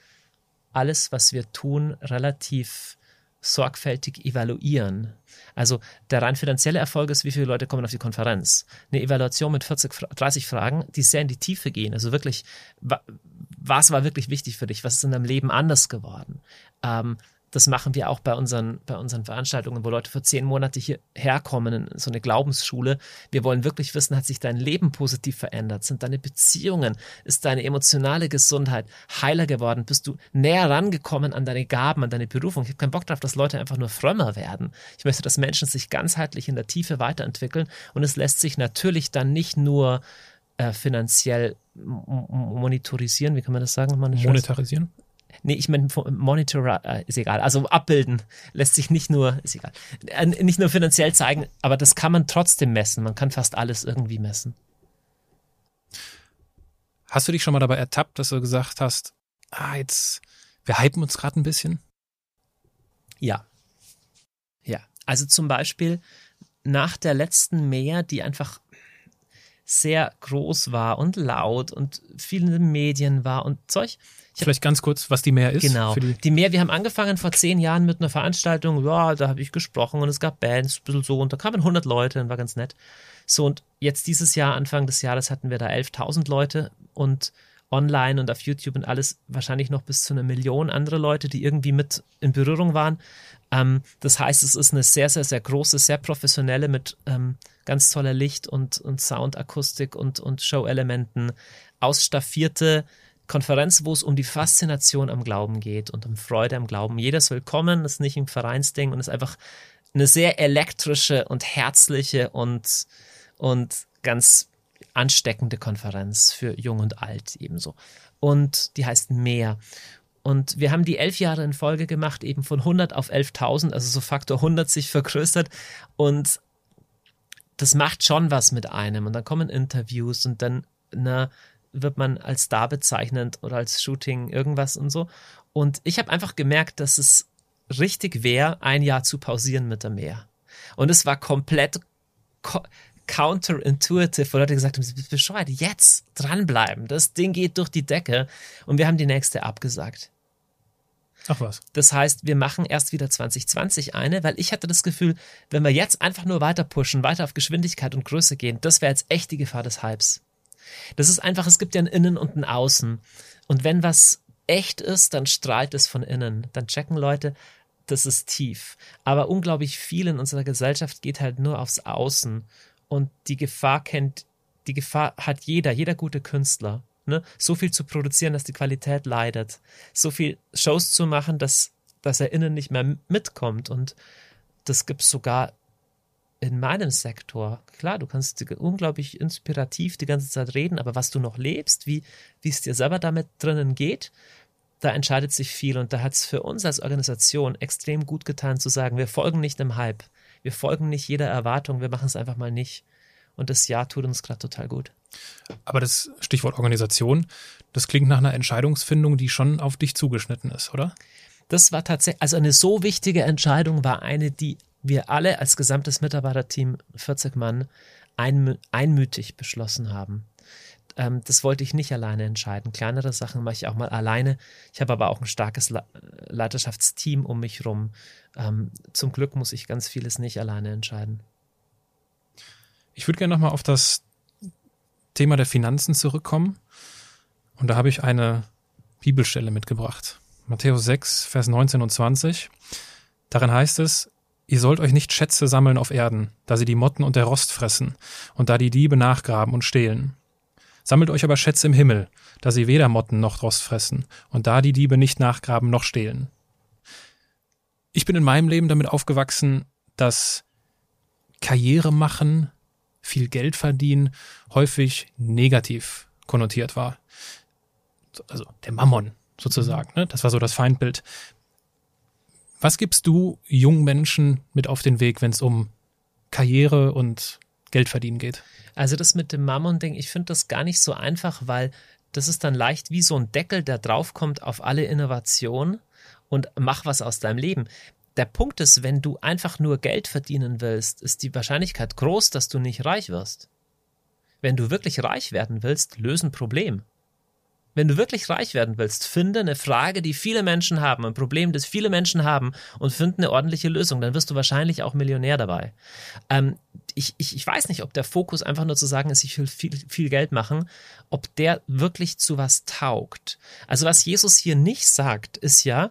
alles, was wir tun, relativ sorgfältig evaluieren. Also der rein finanzielle Erfolg ist, wie viele Leute kommen auf die Konferenz. Eine Evaluation mit 40, 30 Fragen, die sehr in die Tiefe gehen. Also wirklich, wa- was war wirklich wichtig für dich? Was ist in deinem Leben anders geworden? Ähm, das machen wir auch bei unseren, bei unseren Veranstaltungen, wo Leute für zehn Monate hierher kommen, in so eine Glaubensschule. Wir wollen wirklich wissen, hat sich dein Leben positiv verändert? Sind deine Beziehungen, ist deine emotionale Gesundheit heiler geworden? Bist du näher rangekommen an deine Gaben, an deine Berufung? Ich habe keinen Bock darauf, dass Leute einfach nur frömmer werden. Ich möchte, dass Menschen sich ganzheitlich in der Tiefe weiterentwickeln und es lässt sich natürlich dann nicht nur äh, finanziell monitorisieren, wie kann man das sagen? Monetarisieren? Nee, ich meine, Monitor, äh, ist egal. Also abbilden lässt sich nicht nur, ist egal, äh, nicht nur finanziell zeigen, aber das kann man trotzdem messen. Man kann fast alles irgendwie messen. Hast du dich schon mal dabei ertappt, dass du gesagt hast, ah, jetzt, wir hypen uns gerade ein bisschen? Ja. Ja. Also zum Beispiel nach der letzten Mehr, die einfach sehr groß war und laut und viel in den Medien war und Zeug. Vielleicht ganz kurz, was die mehr ist. Genau. Die, Die Mehr, wir haben angefangen vor zehn Jahren mit einer Veranstaltung, ja, da habe ich gesprochen und es gab Bands, ein bisschen so, und da kamen 100 Leute und war ganz nett. So, und jetzt dieses Jahr, Anfang des Jahres, hatten wir da 11.000 Leute und online und auf YouTube und alles wahrscheinlich noch bis zu einer Million andere Leute, die irgendwie mit in Berührung waren. Ähm, das heißt, es ist eine sehr, sehr, sehr große, sehr professionelle mit ähm, ganz toller Licht- und, und Soundakustik und, und Show-Elementen ausstaffierte Konferenz, wo es um die Faszination am Glauben geht und um Freude am Glauben. Jeder ist willkommen, ist nicht ein Vereinsding und ist einfach eine sehr elektrische und herzliche und, und ganz ansteckende Konferenz für Jung und Alt ebenso. Und die heißt Mehr. Und wir haben die elf Jahre in Folge gemacht, eben von 100 auf 11.000, also so Faktor 100 sich vergrößert. Und das macht schon was mit einem. Und dann kommen Interviews und dann na, wird man als Star bezeichnet oder als Shooting irgendwas und so. Und ich habe einfach gemerkt, dass es richtig wäre, ein Jahr zu pausieren mit der Meer. Und es war komplett ko counterintuitive, wo Leute gesagt haben, bist bescheuert, jetzt dranbleiben, das Ding geht durch die Decke. Und wir haben die nächste abgesagt. ach was. Das heißt, wir machen erst wieder 2020 eine, weil ich hatte das Gefühl, wenn wir jetzt einfach nur weiter pushen, weiter auf Geschwindigkeit und Größe gehen, das wäre jetzt echt die Gefahr des Hypes. Das ist einfach, es gibt ja ein Innen und ein Außen. Und wenn was echt ist, dann strahlt es von innen. Dann checken Leute, das ist tief. Aber unglaublich viel in unserer Gesellschaft geht halt nur aufs Außen. Und die Gefahr kennt, die Gefahr hat jeder, jeder gute Künstler. Ne? So viel zu produzieren, dass die Qualität leidet. So viel Shows zu machen, dass, dass er innen nicht mehr mitkommt. Und das gibt's sogar in meinem Sektor. Klar, du kannst unglaublich inspirativ die ganze Zeit reden, aber was du noch lebst, wie, wie es dir selber damit drinnen geht, da entscheidet sich viel. Und da hat es für uns als Organisation extrem gut getan zu sagen, wir folgen nicht dem Hype. Wir folgen nicht jeder Erwartung, wir machen es einfach mal nicht. Und das Jahr tut uns gerade total gut. Aber das Stichwort Organisation, das klingt nach einer Entscheidungsfindung, die schon auf dich zugeschnitten ist, oder? Das war tatsächlich, also eine so wichtige Entscheidung war eine, die wir alle als gesamtes Mitarbeiterteam, 40 Mann, einmü einmütig beschlossen haben. Ähm, das wollte ich nicht alleine entscheiden. Kleinere Sachen mache ich auch mal alleine. Ich habe aber auch ein starkes Le Leiterschaftsteam um mich rum. Ähm, zum Glück muss ich ganz vieles nicht alleine entscheiden. Ich würde gerne nochmal auf das Thema der Finanzen zurückkommen. Und da habe ich eine Bibelstelle mitgebracht. Matthäus 6, Vers 19 und 20. Darin heißt es, ihr sollt euch nicht Schätze sammeln auf Erden, da sie die Motten und der Rost fressen und da die Diebe nachgraben und stehlen. Sammelt euch aber Schätze im Himmel, da sie weder Motten noch Rost fressen und da die Diebe nicht nachgraben noch stehlen. Ich bin in meinem Leben damit aufgewachsen, dass Karriere machen, viel Geld verdienen, häufig negativ konnotiert war. Also der Mammon sozusagen, ne? das war so das Feindbild. Was gibst du jungen Menschen mit auf den Weg, wenn es um Karriere und Geld verdienen geht? Also das mit dem Mammon-Ding, ich finde das gar nicht so einfach, weil das ist dann leicht wie so ein Deckel, der draufkommt auf alle Innovation und mach was aus deinem Leben. Der Punkt ist, wenn du einfach nur Geld verdienen willst, ist die Wahrscheinlichkeit groß, dass du nicht reich wirst. Wenn du wirklich reich werden willst, löse ein Problem. Wenn du wirklich reich werden willst, finde eine Frage, die viele Menschen haben, ein Problem, das viele Menschen haben und finde eine ordentliche Lösung. Dann wirst du wahrscheinlich auch Millionär dabei. Ähm, ich, ich, ich weiß nicht, ob der Fokus einfach nur zu sagen ist, ich will viel, viel Geld machen, ob der wirklich zu was taugt. Also was Jesus hier nicht sagt, ist ja,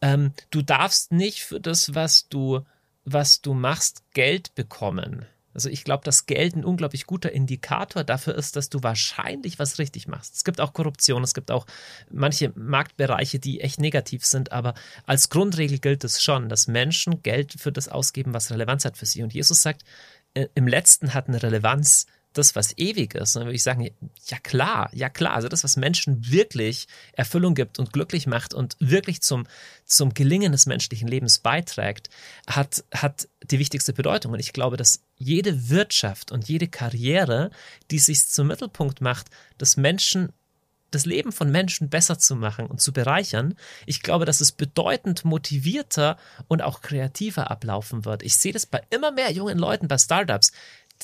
ähm, du darfst nicht für das, was du, was du machst, Geld bekommen. Also ich glaube, dass Geld ein unglaublich guter Indikator dafür ist, dass du wahrscheinlich was richtig machst. Es gibt auch Korruption, es gibt auch manche Marktbereiche, die echt negativ sind, aber als Grundregel gilt es schon, dass Menschen Geld für das ausgeben, was Relevanz hat für sie. Und Jesus sagt, äh, im letzten hat eine Relevanz das, was ewig ist. Dann würde ich sagen, ja klar, ja klar. Also das, was Menschen wirklich Erfüllung gibt und glücklich macht und wirklich zum, zum Gelingen des menschlichen Lebens beiträgt, hat, hat die wichtigste Bedeutung. Und ich glaube, dass jede Wirtschaft und jede Karriere, die sich zum Mittelpunkt macht, dass Menschen das Leben von Menschen besser zu machen und zu bereichern, ich glaube, dass es bedeutend motivierter und auch kreativer ablaufen wird. Ich sehe das bei immer mehr jungen Leuten, bei Startups.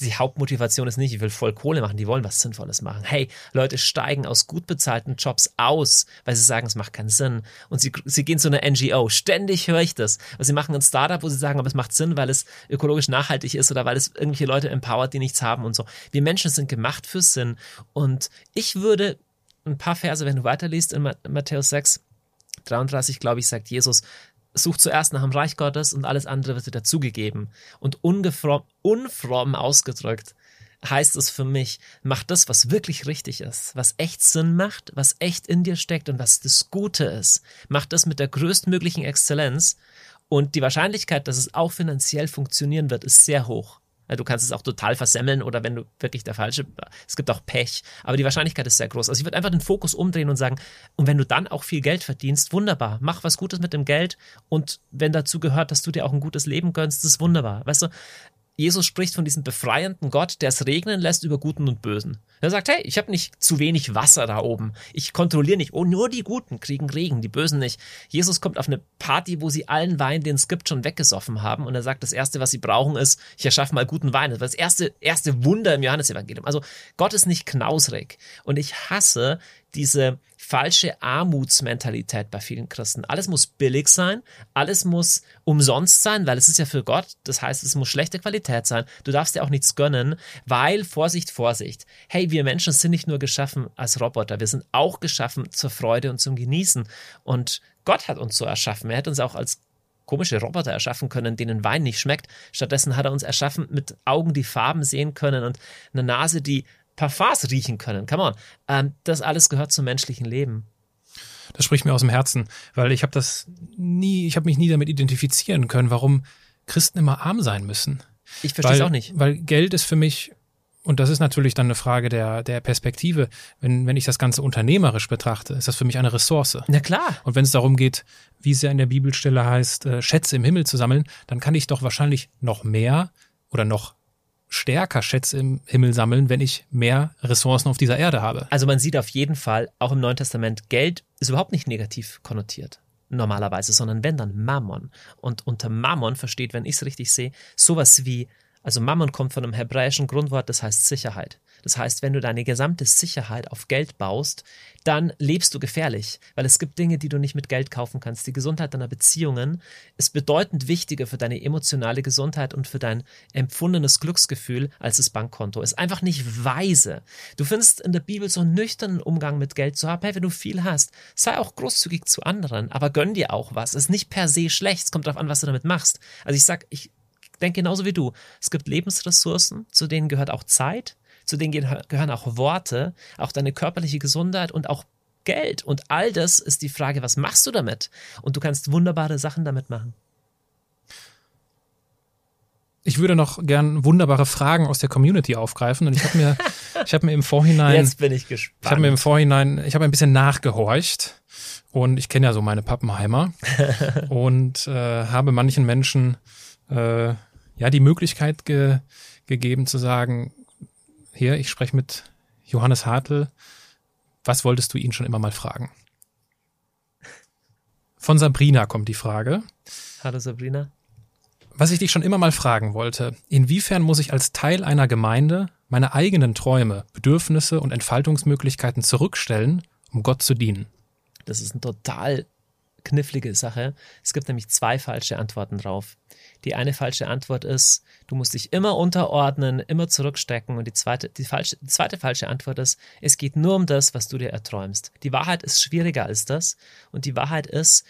Die Hauptmotivation ist nicht, ich will voll Kohle machen, die wollen was Sinnvolles machen. Hey, Leute steigen aus gut bezahlten Jobs aus, weil sie sagen, es macht keinen Sinn. Und sie, sie gehen zu einer NGO. Ständig höre ich das. Und sie machen ein Startup, wo sie sagen, aber es macht Sinn, weil es ökologisch nachhaltig ist oder weil es irgendwelche Leute empowert, die nichts haben und so. Wir Menschen sind gemacht für Sinn. Und ich würde ein paar Verse, wenn du weiterliest in Matthäus 6, 33, glaube ich, sagt Jesus, sucht zuerst nach dem Reich Gottes und alles andere wird dir dazugegeben. Und ungefromm, unfromm ausgedrückt heißt es für mich, mach das, was wirklich richtig ist, was echt Sinn macht, was echt in dir steckt und was das Gute ist. Mach das mit der größtmöglichen Exzellenz und die Wahrscheinlichkeit, dass es auch finanziell funktionieren wird, ist sehr hoch. Ja, Du kannst es auch total versemmeln oder wenn du wirklich der falsche, es gibt auch Pech, aber die Wahrscheinlichkeit ist sehr groß. Also ich würde einfach den Fokus umdrehen und sagen, und wenn du dann auch viel Geld verdienst, wunderbar, mach was Gutes mit dem Geld und wenn dazu gehört, dass du dir auch ein gutes Leben gönnst, ist wunderbar. Weißt du, Jesus spricht von diesem befreienden Gott, der es regnen lässt über Guten und Bösen. Er sagt, hey, ich habe nicht zu wenig Wasser da oben. Ich kontrolliere nicht. Oh, nur die Guten kriegen Regen, die Bösen nicht. Jesus kommt auf eine Party, wo sie allen Wein, den es gibt, schon weggesoffen haben. Und er sagt, das Erste, was sie brauchen, ist, ich erschaffe mal guten Wein. Das war das erste, erste Wunder im Johannesevangelium. Also Gott ist nicht knausrig. Und ich hasse diese falsche Armutsmentalität bei vielen Christen. Alles muss billig sein, alles muss umsonst sein, weil es ist ja für Gott. Das heißt, es muss schlechte Qualität sein. Du darfst dir auch nichts gönnen, weil, Vorsicht, Vorsicht. Hey, wir Menschen sind nicht nur geschaffen als Roboter, wir sind auch geschaffen zur Freude und zum Genießen. Und Gott hat uns so erschaffen. Er hat uns auch als komische Roboter erschaffen können, denen Wein nicht schmeckt. Stattdessen hat er uns erschaffen mit Augen, die Farben sehen können und eine Nase, die Parfums riechen können. Come on. Ähm, das alles gehört zum menschlichen Leben. Das spricht mir aus dem Herzen, weil ich habe das nie, ich habe mich nie damit identifizieren können, warum Christen immer arm sein müssen. Ich verstehe es auch nicht. Weil Geld ist für mich, und das ist natürlich dann eine Frage der, der Perspektive, wenn, wenn ich das Ganze unternehmerisch betrachte, ist das für mich eine Ressource. Na klar. Und wenn es darum geht, wie es ja in der Bibelstelle heißt, äh, Schätze im Himmel zu sammeln, dann kann ich doch wahrscheinlich noch mehr oder noch stärker Schätze im Himmel sammeln, wenn ich mehr Ressourcen auf dieser Erde habe. Also man sieht auf jeden Fall, auch im Neuen Testament, Geld ist überhaupt nicht negativ konnotiert. Normalerweise, sondern wenn dann Mammon. Und unter Mammon versteht, wenn ich es richtig sehe, sowas wie, also Mammon kommt von einem hebräischen Grundwort, das heißt Sicherheit. Das heißt, wenn du deine gesamte Sicherheit auf Geld baust, dann lebst du gefährlich, weil es gibt Dinge, die du nicht mit Geld kaufen kannst. Die Gesundheit deiner Beziehungen ist bedeutend wichtiger für deine emotionale Gesundheit und für dein empfundenes Glücksgefühl als das Bankkonto. Ist einfach nicht weise. Du findest in der Bibel so einen nüchternen Umgang mit Geld zu haben. Hey, wenn du viel hast, sei auch großzügig zu anderen, aber gönn dir auch was. Ist nicht per se schlecht. Es kommt darauf an, was du damit machst. Also ich sag, ich denke genauso wie du. Es gibt Lebensressourcen, zu denen gehört auch Zeit zu denen gehören auch Worte, auch deine körperliche Gesundheit und auch Geld. Und all das ist die Frage, was machst du damit? Und du kannst wunderbare Sachen damit machen. Ich würde noch gern wunderbare Fragen aus der Community aufgreifen und ich habe mir, ich habe mir im Vorhinein, Jetzt bin ich gespannt. ich habe mir im Vorhinein, ich habe ein bisschen nachgehorcht und ich kenne ja so meine Pappenheimer und äh, habe manchen Menschen äh, ja die Möglichkeit ge gegeben zu sagen, hier, ich spreche mit Johannes Hartl. Was wolltest du ihn schon immer mal fragen? Von Sabrina kommt die Frage. Hallo Sabrina. Was ich dich schon immer mal fragen wollte, inwiefern muss ich als Teil einer Gemeinde meine eigenen Träume, Bedürfnisse und Entfaltungsmöglichkeiten zurückstellen, um Gott zu dienen? Das ist eine total knifflige Sache. Es gibt nämlich zwei falsche Antworten drauf. Die eine falsche Antwort ist, du musst dich immer unterordnen, immer zurückstecken. Und die zweite, die, falsche, die zweite falsche Antwort ist, es geht nur um das, was du dir erträumst. Die Wahrheit ist schwieriger als das. Und die Wahrheit ist,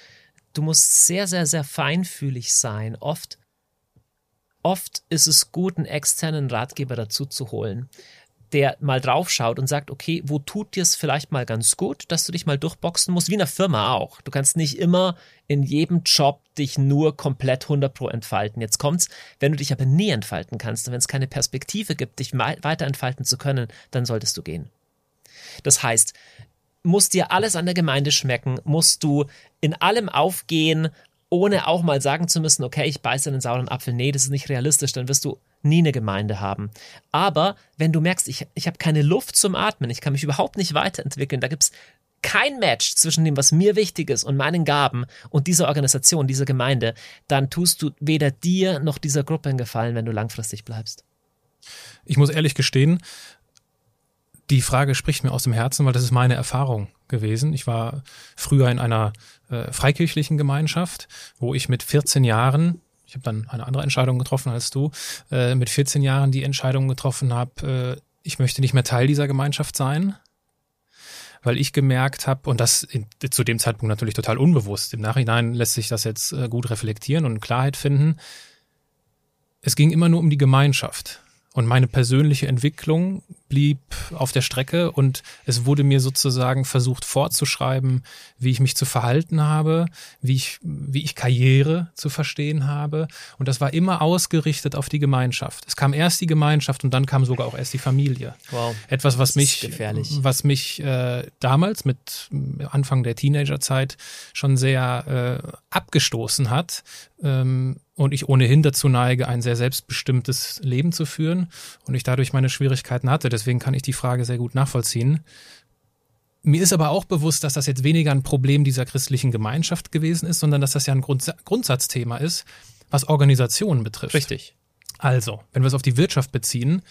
du musst sehr, sehr, sehr feinfühlig sein. Oft, oft ist es gut, einen externen Ratgeber dazu zu holen der mal draufschaut und sagt, okay, wo tut dir es vielleicht mal ganz gut, dass du dich mal durchboxen musst, wie in der Firma auch. Du kannst nicht immer in jedem Job dich nur komplett 100 pro entfalten. Jetzt kommt's, wenn du dich aber nie entfalten kannst und wenn es keine Perspektive gibt, dich weiter entfalten zu können, dann solltest du gehen. Das heißt, muss dir alles an der Gemeinde schmecken, musst du in allem aufgehen, ohne auch mal sagen zu müssen, okay, ich beiße einen sauren Apfel. Nee, das ist nicht realistisch, dann wirst du nie eine Gemeinde haben. Aber wenn du merkst, ich, ich habe keine Luft zum Atmen, ich kann mich überhaupt nicht weiterentwickeln, da gibt's kein Match zwischen dem, was mir wichtig ist und meinen Gaben und dieser Organisation, dieser Gemeinde, dann tust du weder dir noch dieser Gruppe einen Gefallen, wenn du langfristig bleibst. Ich muss ehrlich gestehen, die Frage spricht mir aus dem Herzen, weil das ist meine Erfahrung gewesen. Ich war früher in einer äh, freikirchlichen Gemeinschaft, wo ich mit 14 Jahren ich habe dann eine andere Entscheidung getroffen als du, äh, mit 14 Jahren die Entscheidung getroffen habe, äh, ich möchte nicht mehr Teil dieser Gemeinschaft sein, weil ich gemerkt habe, und das in, zu dem Zeitpunkt natürlich total unbewusst, im Nachhinein lässt sich das jetzt äh, gut reflektieren und Klarheit finden, es ging immer nur um die Gemeinschaft. Und meine persönliche Entwicklung blieb auf der Strecke und es wurde mir sozusagen versucht vorzuschreiben, wie ich mich zu verhalten habe, wie ich, wie ich Karriere zu verstehen habe. Und das war immer ausgerichtet auf die Gemeinschaft. Es kam erst die Gemeinschaft und dann kam sogar auch erst die Familie. Wow. Etwas, was mich, was mich äh, damals mit Anfang der Teenagerzeit schon sehr äh, abgestoßen hat, ähm, und ich ohnehin dazu neige, ein sehr selbstbestimmtes Leben zu führen und ich dadurch meine Schwierigkeiten hatte. Deswegen kann ich die Frage sehr gut nachvollziehen. Mir ist aber auch bewusst, dass das jetzt weniger ein Problem dieser christlichen Gemeinschaft gewesen ist, sondern dass das ja ein Grundsa Grundsatzthema ist, was Organisationen betrifft. Richtig. Also, wenn wir es auf die Wirtschaft beziehen,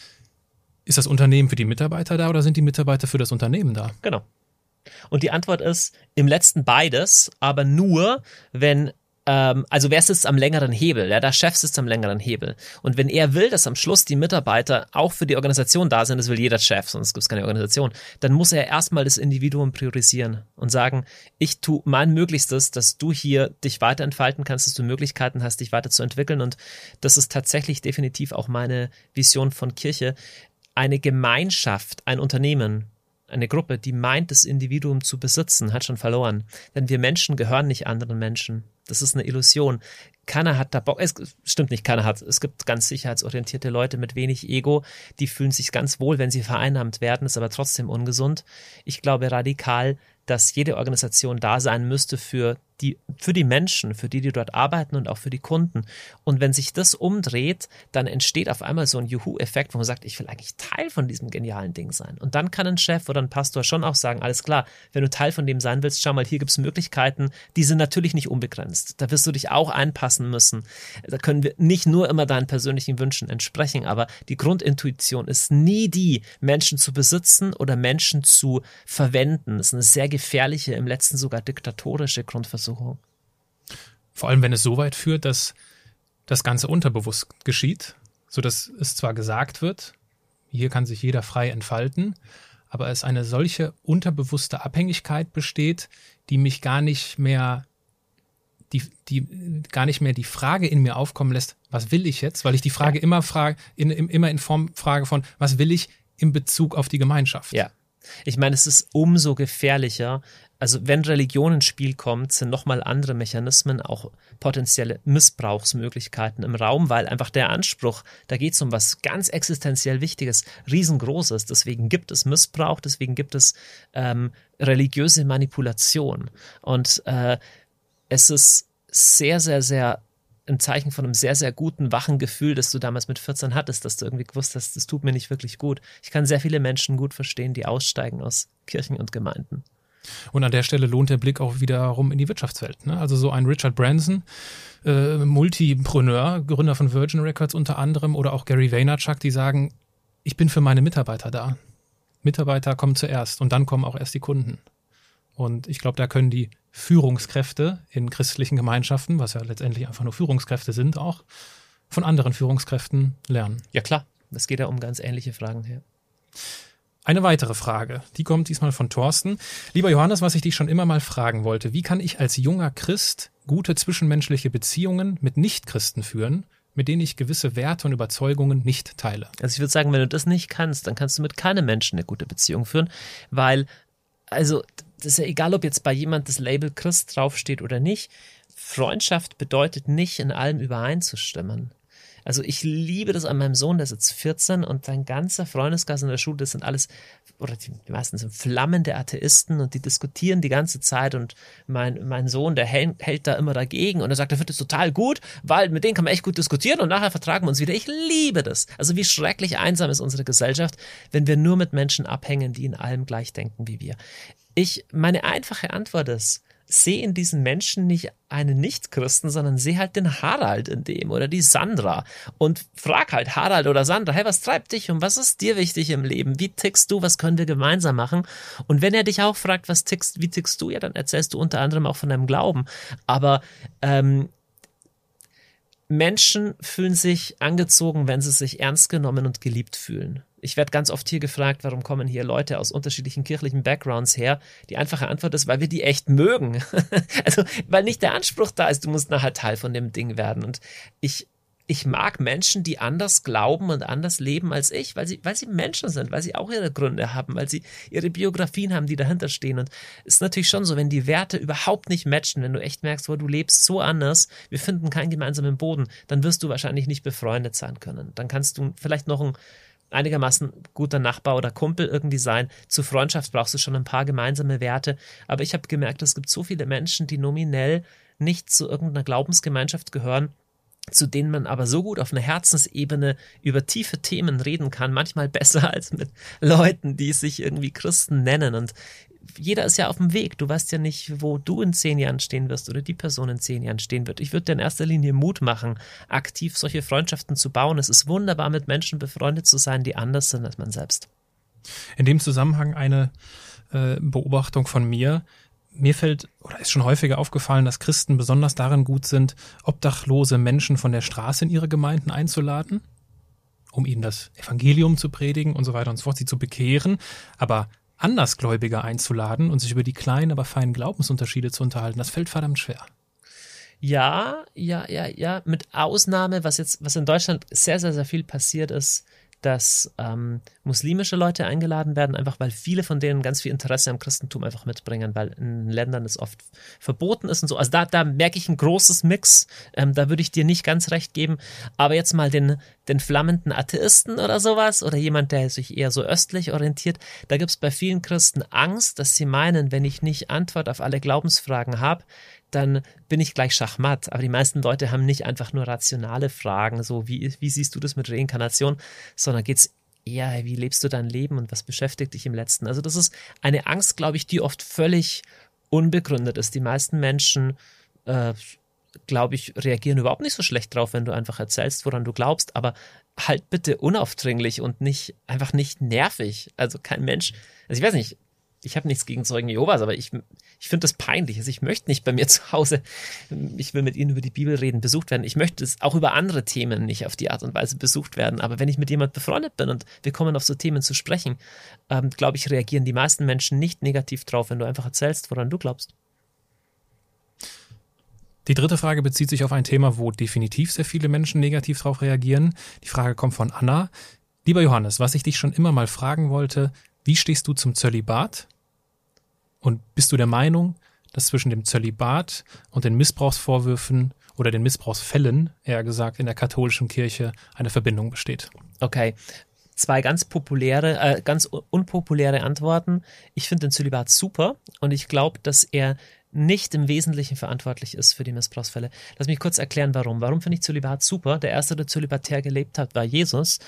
ist das Unternehmen für die Mitarbeiter da oder sind die Mitarbeiter für das Unternehmen da? Genau. Und die Antwort ist im letzten beides, aber nur, wenn ähm, also wer sitzt am längeren Hebel? Ja, der Chef sitzt am längeren Hebel. Und wenn er will, dass am Schluss die Mitarbeiter auch für die Organisation da sind, das will jeder Chef, sonst gibt es keine Organisation, dann muss er erstmal das Individuum priorisieren und sagen, ich tue mein Möglichstes, dass du hier dich weiterentfalten kannst, dass du Möglichkeiten hast, dich weiterzuentwickeln. Und das ist tatsächlich definitiv auch meine Vision von Kirche. Eine Gemeinschaft, ein Unternehmen, eine Gruppe, die meint, das Individuum zu besitzen, hat schon verloren. Denn wir Menschen gehören nicht anderen Menschen. Das ist eine Illusion. Keiner hat da Bock. Es stimmt nicht, keiner hat. Es gibt ganz sicherheitsorientierte Leute mit wenig Ego, die fühlen sich ganz wohl, wenn sie vereinnahmt werden, ist aber trotzdem ungesund. Ich glaube radikal, dass jede Organisation da sein müsste für die, für die Menschen, für die, die dort arbeiten und auch für die Kunden. Und wenn sich das umdreht, dann entsteht auf einmal so ein Juhu-Effekt, wo man sagt, ich will eigentlich Teil von diesem genialen Ding sein. Und dann kann ein Chef oder ein Pastor schon auch sagen, alles klar, wenn du Teil von dem sein willst, schau mal, hier gibt's Möglichkeiten, die sind natürlich nicht unbegrenzt. Da wirst du dich auch einpassen müssen. Da können wir nicht nur immer deinen persönlichen Wünschen entsprechen, aber die Grundintuition ist nie die, Menschen zu besitzen oder Menschen zu verwenden. Das ist eine sehr gefährliche, im letzten sogar diktatorische Grundversuchung. Vor allem, wenn es so weit führt, dass das Ganze unterbewusst geschieht, so dass es zwar gesagt wird, hier kann sich jeder frei entfalten, aber es eine solche unterbewusste Abhängigkeit besteht, die mich gar nicht mehr die, die gar nicht mehr die Frage in mir aufkommen lässt, was will ich jetzt? Weil ich die Frage immer frage, in, in, immer in Form Frage von, was will ich in Bezug auf die Gemeinschaft? Ja. Ich meine, es ist umso gefährlicher. Also wenn Religion ins Spiel kommt, sind nochmal andere Mechanismen, auch potenzielle Missbrauchsmöglichkeiten im Raum, weil einfach der Anspruch, da geht es um was ganz existenziell Wichtiges, riesengroßes. Deswegen gibt es Missbrauch, deswegen gibt es ähm, religiöse Manipulation. Und äh, es ist sehr, sehr, sehr ein Zeichen von einem sehr, sehr guten, wachen Gefühl, das du damals mit 14 hattest, dass du irgendwie gewusst hast, das tut mir nicht wirklich gut. Ich kann sehr viele Menschen gut verstehen, die aussteigen aus Kirchen und Gemeinden. Und an der Stelle lohnt der Blick auch wiederum in die Wirtschaftswelt. Ne? Also so ein Richard Branson, äh, Multipreneur, Gründer von Virgin Records unter anderem, oder auch Gary Vaynerchuk, die sagen, ich bin für meine Mitarbeiter da. Mitarbeiter kommen zuerst und dann kommen auch erst die Kunden. Und ich glaube, da können die Führungskräfte in christlichen Gemeinschaften, was ja letztendlich einfach nur Führungskräfte sind, auch von anderen Führungskräften lernen. Ja klar, es geht ja um ganz ähnliche Fragen hier. Eine weitere Frage, die kommt diesmal von Thorsten. Lieber Johannes, was ich dich schon immer mal fragen wollte, wie kann ich als junger Christ gute zwischenmenschliche Beziehungen mit Nichtchristen führen, mit denen ich gewisse Werte und Überzeugungen nicht teile? Also ich würde sagen, wenn du das nicht kannst, dann kannst du mit keinem Menschen eine gute Beziehung führen, weil, also, das ist ja egal, ob jetzt bei jemand das Label Christ draufsteht oder nicht. Freundschaft bedeutet nicht, in allem übereinzustimmen. Also ich liebe das an meinem Sohn, der ist jetzt 14 und sein ganzer Freundeskreis in der Schule, das sind alles, oder die, die meisten sind flammende Atheisten und die diskutieren die ganze Zeit und mein, mein Sohn, der hält, hält da immer dagegen und er sagt, er findet es total gut, weil mit denen kann man echt gut diskutieren und nachher vertragen wir uns wieder. Ich liebe das. Also wie schrecklich einsam ist unsere Gesellschaft, wenn wir nur mit Menschen abhängen, die in allem gleich denken wie wir. Ich, meine einfache Antwort ist, sehe in diesen Menschen nicht einen Nichtchristen, sondern sehe halt den Harald in dem oder die Sandra und frag halt Harald oder Sandra, hey, was treibt dich um? Was ist dir wichtig im Leben? Wie tickst du? Was können wir gemeinsam machen? Und wenn er dich auch fragt, was tickst, wie tickst du? Ja, dann erzählst du unter anderem auch von deinem Glauben. Aber ähm, Menschen fühlen sich angezogen, wenn sie sich ernst genommen und geliebt fühlen. Ich werde ganz oft hier gefragt, warum kommen hier Leute aus unterschiedlichen kirchlichen Backgrounds her? Die einfache Antwort ist, weil wir die echt mögen. also, weil nicht der Anspruch da ist, du musst nachher Teil von dem Ding werden. Und ich, ich mag Menschen, die anders glauben und anders leben als ich, weil sie, weil sie Menschen sind, weil sie auch ihre Gründe haben, weil sie ihre Biografien haben, die dahinter stehen. Und es ist natürlich schon so, wenn die Werte überhaupt nicht matchen, wenn du echt merkst, wo du lebst so anders, wir finden keinen gemeinsamen Boden, dann wirst du wahrscheinlich nicht befreundet sein können. Dann kannst du vielleicht noch ein einigermaßen guter Nachbar oder Kumpel irgendwie sein. Zu Freundschaft brauchst du schon ein paar gemeinsame Werte. Aber ich habe gemerkt, es gibt so viele Menschen, die nominell nicht zu irgendeiner Glaubensgemeinschaft gehören, zu denen man aber so gut auf einer Herzensebene über tiefe Themen reden kann, manchmal besser als mit Leuten, die sich irgendwie Christen nennen. Und jeder ist ja auf dem Weg. Du weißt ja nicht, wo du in zehn Jahren stehen wirst oder die Person in zehn Jahren stehen wird. Ich würde dir in erster Linie Mut machen, aktiv solche Freundschaften zu bauen. Es ist wunderbar, mit Menschen befreundet zu sein, die anders sind als man selbst. In dem Zusammenhang eine äh, Beobachtung von mir. Mir fällt oder ist schon häufiger aufgefallen, dass Christen besonders darin gut sind, obdachlose Menschen von der Straße in ihre Gemeinden einzuladen, um ihnen das Evangelium zu predigen und so weiter und so fort, sie zu bekehren, aber Andersgläubige einzuladen und sich über die kleinen, aber feinen Glaubensunterschiede zu unterhalten, das fällt verdammt schwer. Ja, ja, ja, ja. Mit Ausnahme, was jetzt, was in Deutschland sehr, sehr, sehr viel passiert ist, dass ähm, muslimische Leute eingeladen werden, einfach weil viele von denen ganz viel Interesse am Christentum einfach mitbringen, weil in Ländern es oft verboten ist und so. Also da, da merke ich ein großes Mix. Ähm, da würde ich dir nicht ganz recht geben. Aber jetzt mal den, den flammenden Atheisten oder sowas oder jemand, der sich eher so östlich orientiert, da gibt es bei vielen Christen Angst, dass sie meinen, wenn ich nicht Antwort auf alle Glaubensfragen habe, dann bin ich gleich Schachmatt. Aber die meisten Leute haben nicht einfach nur rationale Fragen, so wie, wie siehst du das mit Reinkarnation, sondern geht's eher, wie lebst du dein Leben und was beschäftigt dich im Letzten? Also das ist eine Angst, glaube ich, die oft völlig unbegründet ist. Die meisten Menschen, äh, glaube ich, reagieren überhaupt nicht so schlecht drauf, wenn du einfach erzählst, woran du glaubst, aber halt bitte unaufdringlich und nicht einfach nicht nervig. Also kein Mensch, also ich weiß nicht, ich habe nichts gegen Zeugen Jehovas, aber ich, ich finde das peinlich. Also ich möchte nicht bei mir zu Hause, ich will mit ihnen über die Bibel reden, besucht werden. Ich möchte es auch über andere Themen nicht auf die Art und Weise besucht werden. Aber wenn ich mit jemand befreundet bin und wir kommen auf so Themen zu sprechen, ähm, glaube ich, reagieren die meisten Menschen nicht negativ drauf, wenn du einfach erzählst, woran du glaubst. Die dritte Frage bezieht sich auf ein Thema, wo definitiv sehr viele Menschen negativ darauf reagieren. Die Frage kommt von Anna. Lieber Johannes, was ich dich schon immer mal fragen wollte, wie stehst du zum Zölibat? Und bist du der Meinung, dass zwischen dem Zölibat und den Missbrauchsvorwürfen oder den Missbrauchsfällen, eher gesagt, in der katholischen Kirche eine Verbindung besteht? Okay. Zwei ganz populäre, äh, ganz unpopuläre Antworten. Ich finde den Zölibat super und ich glaube, dass er nicht im Wesentlichen verantwortlich ist für die Missbrauchsfälle. Lass mich kurz erklären, warum. Warum finde ich Zölibat super? Der erste, der zölibatär gelebt hat, war Jesus.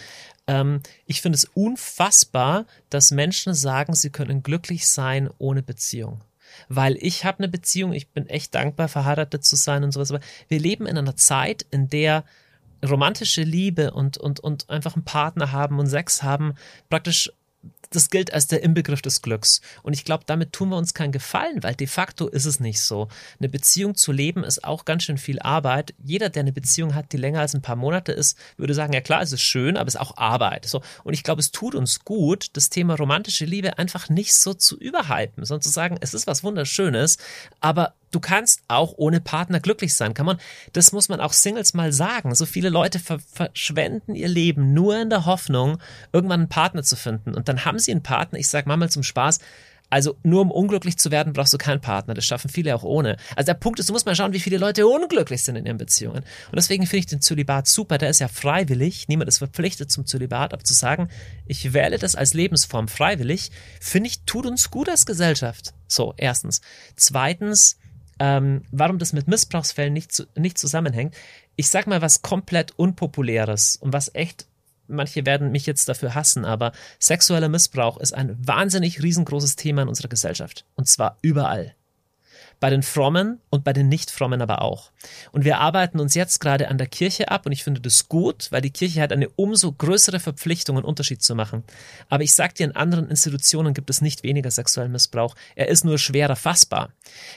Ähm, ich finde es unfassbar, dass Menschen sagen, sie können glücklich sein ohne Beziehung. Weil ich habe eine Beziehung, ich bin echt dankbar, verheiratet zu sein und sowas. Aber wir leben in einer Zeit, in der romantische Liebe und, und, und einfach einen Partner haben und Sex haben praktisch das gilt als der Inbegriff des Glücks. Und ich glaube, damit tun wir uns keinen Gefallen, weil de facto ist es nicht so. Eine Beziehung zu leben ist auch ganz schön viel Arbeit. Jeder, der eine Beziehung hat, die länger als ein paar Monate ist, würde sagen, ja klar, es ist schön, aber es ist auch Arbeit. So. Und ich glaube, es tut uns gut, das Thema romantische Liebe einfach nicht so zu überhypen, sondern zu sagen, es ist was Wunderschönes, aber du kannst auch ohne Partner glücklich sein. Kann man, das muss man auch Singles mal sagen. So viele Leute ver verschwenden ihr Leben nur in der Hoffnung, irgendwann einen Partner zu finden. Und dann haben sie einen Partner. Ich sag mal zum Spaß, also nur um unglücklich zu werden, brauchst du keinen Partner. Das schaffen viele auch ohne. Also der Punkt ist, du musst mal schauen, wie viele Leute unglücklich sind in ihren Beziehungen. Und deswegen finde ich den Zölibat super. Der ist ja freiwillig. Niemand ist verpflichtet zum Zölibat. Aber zu sagen, ich wähle das als Lebensform freiwillig, finde ich, tut uns gut als Gesellschaft. So, erstens. Zweitens, ähm, warum das mit Missbrauchsfällen nicht, zu, nicht zusammenhängt. Ich sag mal was komplett Unpopuläres und was echt, manche werden mich jetzt dafür hassen, aber sexueller Missbrauch ist ein wahnsinnig riesengroßes Thema in unserer Gesellschaft. Und zwar überall bei den Frommen und bei den Nicht-Frommen aber auch. Und wir arbeiten uns jetzt gerade an der Kirche ab und ich finde das gut, weil die Kirche hat eine umso größere Verpflichtung, einen Unterschied zu machen. Aber ich sag dir, in anderen Institutionen gibt es nicht weniger sexuellen Missbrauch. Er ist nur schwerer fassbar.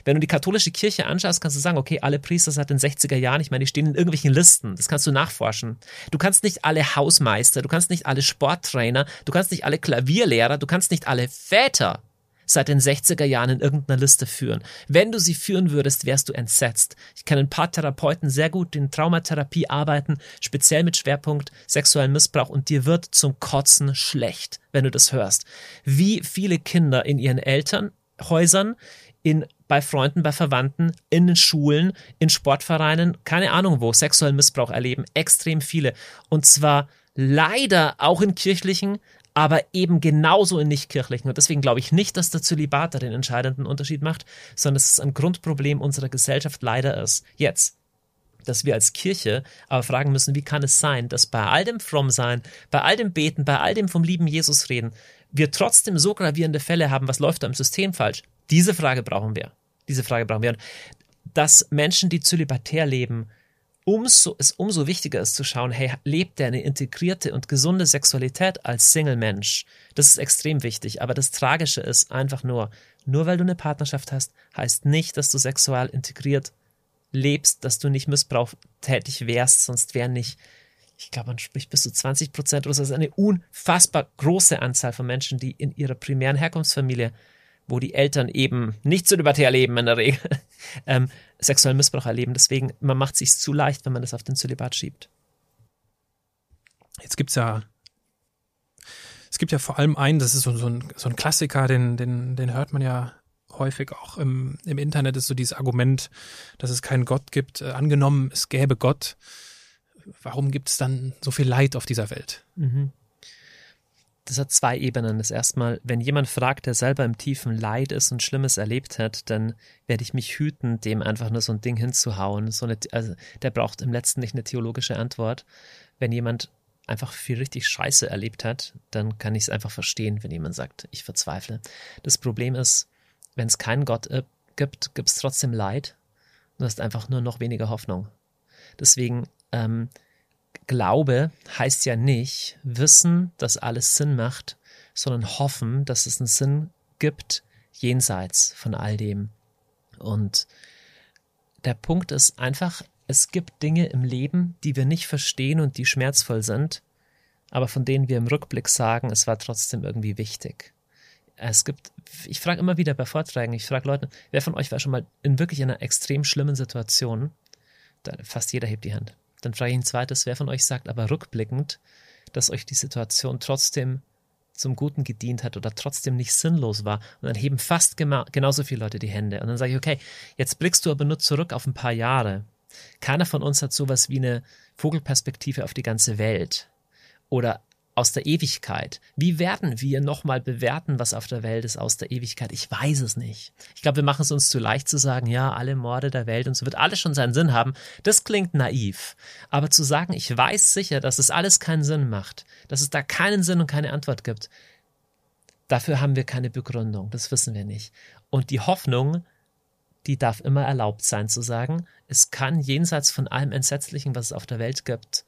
Wenn du die katholische Kirche anschaust, kannst du sagen, okay, alle Priester seit den 60er Jahren, ich meine, die stehen in irgendwelchen Listen. Das kannst du nachforschen. Du kannst nicht alle Hausmeister, du kannst nicht alle Sporttrainer, du kannst nicht alle Klavierlehrer, du kannst nicht alle Väter seit den 60er Jahren in irgendeiner Liste führen. Wenn du sie führen würdest, wärst du entsetzt. Ich kenne ein paar Therapeuten sehr gut, die in Traumatherapie arbeiten, speziell mit Schwerpunkt sexuellen Missbrauch und dir wird zum Kotzen schlecht, wenn du das hörst. Wie viele Kinder in ihren Elternhäusern, in bei Freunden, bei Verwandten, in den Schulen, in Sportvereinen, keine Ahnung wo, sexuellen Missbrauch erleben. Extrem viele. Und zwar leider auch in kirchlichen, aber eben genauso in nichtkirchlichen. Und deswegen glaube ich nicht, dass der Zölibat da den entscheidenden Unterschied macht, sondern dass es ein Grundproblem unserer Gesellschaft leider ist. Jetzt dass wir als Kirche aber fragen müssen, wie kann es sein, dass bei all dem Frommsein, bei all dem Beten, bei all dem vom lieben Jesus reden, wir trotzdem so gravierende Fälle haben, was läuft da im System falsch? Diese Frage brauchen wir. Diese Frage brauchen wir. Und dass Menschen, die zölibatär leben, umso, es umso wichtiger ist zu schauen, hey, lebt der eine integrierte und gesunde Sexualität als Single-Mensch? Das ist extrem wichtig. Aber das Tragische ist einfach nur, nur weil du eine Partnerschaft hast, heißt nicht, dass du sexual integriert lebst, dass du nicht missbrauchtätig wärst, sonst wären nicht, ich glaube, man spricht bis zu 20 Prozent oder so, das ist eine unfassbar große Anzahl von Menschen, die in ihrer primären Herkunftsfamilie, wo die Eltern eben nicht zölibatär leben in der Regel, ähm, sexuellen Missbrauch erleben. Deswegen, man macht sich zu leicht, wenn man das auf den Zölibat schiebt. Jetzt gibt's ja, es gibt ja vor allem einen, das ist so, so, ein, so ein Klassiker, den, den, den hört man ja häufig auch im, im Internet, ist so dieses Argument, dass es keinen Gott gibt. Äh, angenommen, es gäbe Gott, warum gibt es dann so viel Leid auf dieser Welt? Das hat zwei Ebenen. Das erstmal, wenn jemand fragt, der selber im tiefen Leid ist und Schlimmes erlebt hat, dann werde ich mich hüten, dem einfach nur so ein Ding hinzuhauen. So eine, also der braucht im letzten nicht eine theologische Antwort. Wenn jemand einfach viel richtig Scheiße erlebt hat, dann kann ich es einfach verstehen, wenn jemand sagt, ich verzweifle. Das Problem ist, wenn es keinen Gott äh, gibt, gibt es trotzdem Leid. Du hast einfach nur noch weniger Hoffnung. Deswegen, ähm, Glaube heißt ja nicht wissen, dass alles Sinn macht, sondern hoffen, dass es einen Sinn gibt jenseits von all dem. Und der Punkt ist einfach, es gibt Dinge im Leben, die wir nicht verstehen und die schmerzvoll sind, aber von denen wir im Rückblick sagen, es war trotzdem irgendwie wichtig. Es gibt, ich frage immer wieder bei Vorträgen, ich frage Leute, wer von euch war schon mal in wirklich einer extrem schlimmen Situation? Da, fast jeder hebt die Hand. Dann frage ich ein zweites, wer von euch sagt aber rückblickend, dass euch die Situation trotzdem zum Guten gedient hat oder trotzdem nicht sinnlos war. Und dann heben fast genauso viele Leute die Hände. Und dann sage ich, okay, jetzt blickst du aber nur zurück auf ein paar Jahre. Keiner von uns hat sowas wie eine Vogelperspektive auf die ganze Welt oder aus der Ewigkeit. Wie werden wir nochmal bewerten, was auf der Welt ist aus der Ewigkeit? Ich weiß es nicht. Ich glaube, wir machen es uns zu leicht zu sagen, ja, alle Morde der Welt und so wird alles schon seinen Sinn haben. Das klingt naiv. Aber zu sagen, ich weiß sicher, dass es alles keinen Sinn macht, dass es da keinen Sinn und keine Antwort gibt, dafür haben wir keine Begründung. Das wissen wir nicht. Und die Hoffnung, die darf immer erlaubt sein zu sagen, es kann jenseits von allem Entsetzlichen, was es auf der Welt gibt,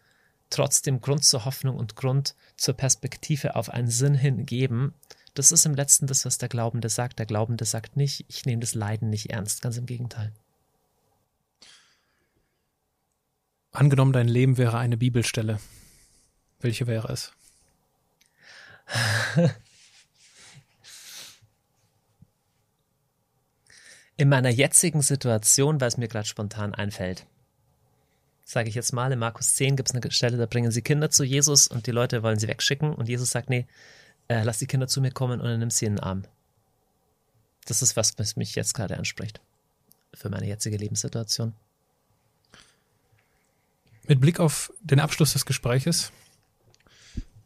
trotzdem Grund zur Hoffnung und Grund zur Perspektive auf einen Sinn hin geben. Das ist im letzten das, was der Glaubende sagt. Der Glaubende sagt nicht, ich nehme das Leiden nicht ernst. Ganz im Gegenteil. Angenommen, dein Leben wäre eine Bibelstelle. Welche wäre es? In meiner jetzigen Situation, weil es mir gerade spontan einfällt, sage ich jetzt mal, in Markus 10 gibt es eine Stelle, da bringen sie Kinder zu Jesus und die Leute wollen sie wegschicken und Jesus sagt, nee, äh, lass die Kinder zu mir kommen und er nimmt sie in den Arm. Das ist was, was mich jetzt gerade anspricht. Für meine jetzige Lebenssituation. Mit Blick auf den Abschluss des Gespräches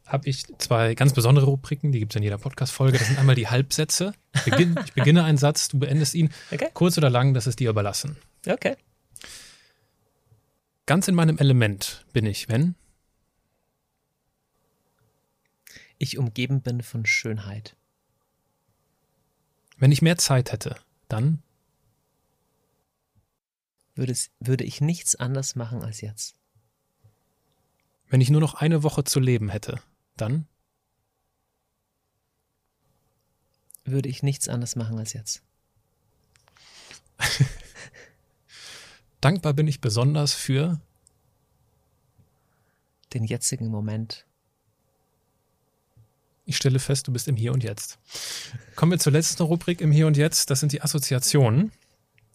habe ich zwei ganz besondere Rubriken, die gibt es in jeder Podcast-Folge. Das sind einmal die Halbsätze. Ich beginne, ich beginne einen Satz, du beendest ihn. Okay. Kurz oder lang, das ist dir überlassen. Okay. Ganz in meinem Element bin ich, wenn Ich umgeben bin von Schönheit. wenn ich mehr Zeit hätte, dann Würde, es, würde ich nichts anders machen als jetzt. wenn ich nur noch eine Woche zu leben hätte, dann Würde ich nichts anders machen als jetzt. Dankbar bin ich besonders für Den jetzigen Moment. Ich stelle fest, du bist im Hier und Jetzt. Kommen wir zur letzten Rubrik im Hier und Jetzt. Das sind die Assoziationen.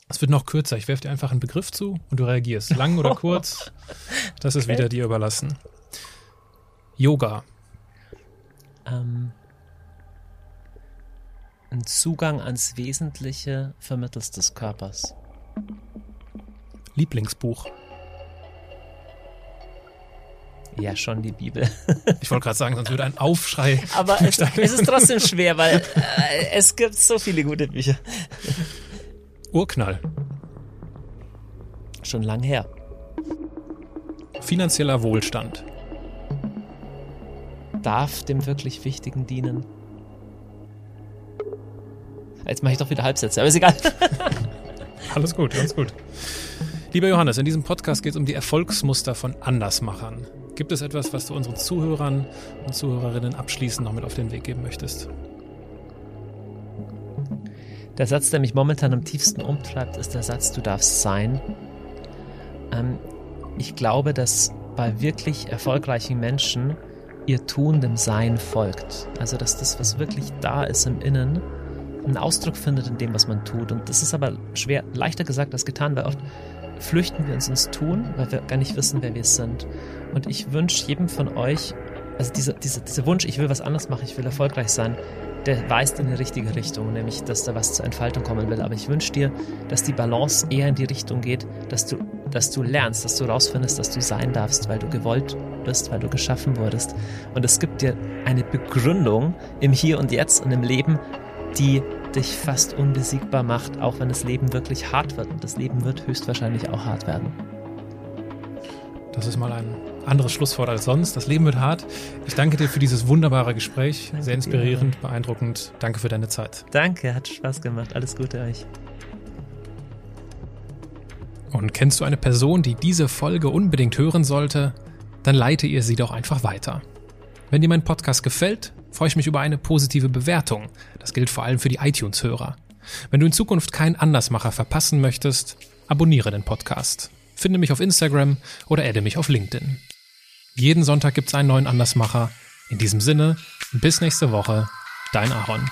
Es wird noch kürzer. Ich werfe dir einfach einen Begriff zu und du reagierst. Lang oder kurz, das ist Okay. wieder dir überlassen. Yoga, Ähm, ein Zugang ans Wesentliche vermittels des Körpers. Lieblingsbuch. Ja, schon die Bibel. Ich wollte gerade sagen, sonst würde ein Aufschrei. Aber es, es ist trotzdem schwer, weil äh, es gibt so viele gute Bücher. Urknall, Schon lang her. finanzieller Wohlstand, Darf dem wirklich Wichtigen dienen? Jetzt mache ich doch wieder Halbsätze, aber ist egal. alles gut, ganz gut. Lieber Johannes, in diesem Podcast geht es um die Erfolgsmuster von Andersmachern. Gibt es etwas, was du unseren Zuhörern und Zuhörerinnen abschließend noch mit auf den Weg geben möchtest? Der Satz, der mich momentan am tiefsten umtreibt, ist der Satz, du darfst sein. Ähm, ich glaube, dass bei wirklich erfolgreichen Menschen ihr Tun dem Sein folgt. Also, dass das, was wirklich da ist im Innen, einen Ausdruck findet in dem, was man tut. Und das ist aber schwer, leichter gesagt als getan, weil oft flüchten wir uns ins Tun, weil wir gar nicht wissen, wer wir sind. Und ich wünsche jedem von euch, also dieser, dieser, dieser Wunsch, ich will was anderes machen, ich will erfolgreich sein, der weist in die richtige Richtung, nämlich, dass da was zur Entfaltung kommen will. Aber ich wünsche dir, dass die Balance eher in die Richtung geht, dass du, dass du lernst, dass du rausfindest, dass du sein darfst, weil du gewollt bist, weil du geschaffen wurdest. Und es gibt dir eine Begründung im Hier und Jetzt und im Leben, die dich fast unbesiegbar macht, auch wenn das Leben wirklich hart wird. Und das Leben wird höchstwahrscheinlich auch hart werden. Das ist mal ein anderes Schlusswort als sonst. Das Leben wird hart. Ich danke dir für dieses wunderbare Gespräch. Danke Sehr dir. inspirierend, beeindruckend. Danke für deine Zeit. Danke, hat Spaß gemacht. Alles Gute euch. Und kennst du eine Person, die diese Folge unbedingt hören sollte? Dann leite ihr sie doch einfach weiter. Wenn dir mein Podcast gefällt, freue ich mich über eine positive Bewertung. Das gilt vor allem für die iTunes-Hörer. Wenn du in Zukunft keinen Andersmacher verpassen möchtest, abonniere den Podcast. Finde mich auf Instagram oder adde mich auf LinkedIn. Jeden Sonntag gibt's einen neuen Andersmacher. In diesem Sinne, bis nächste Woche, dein Aaron.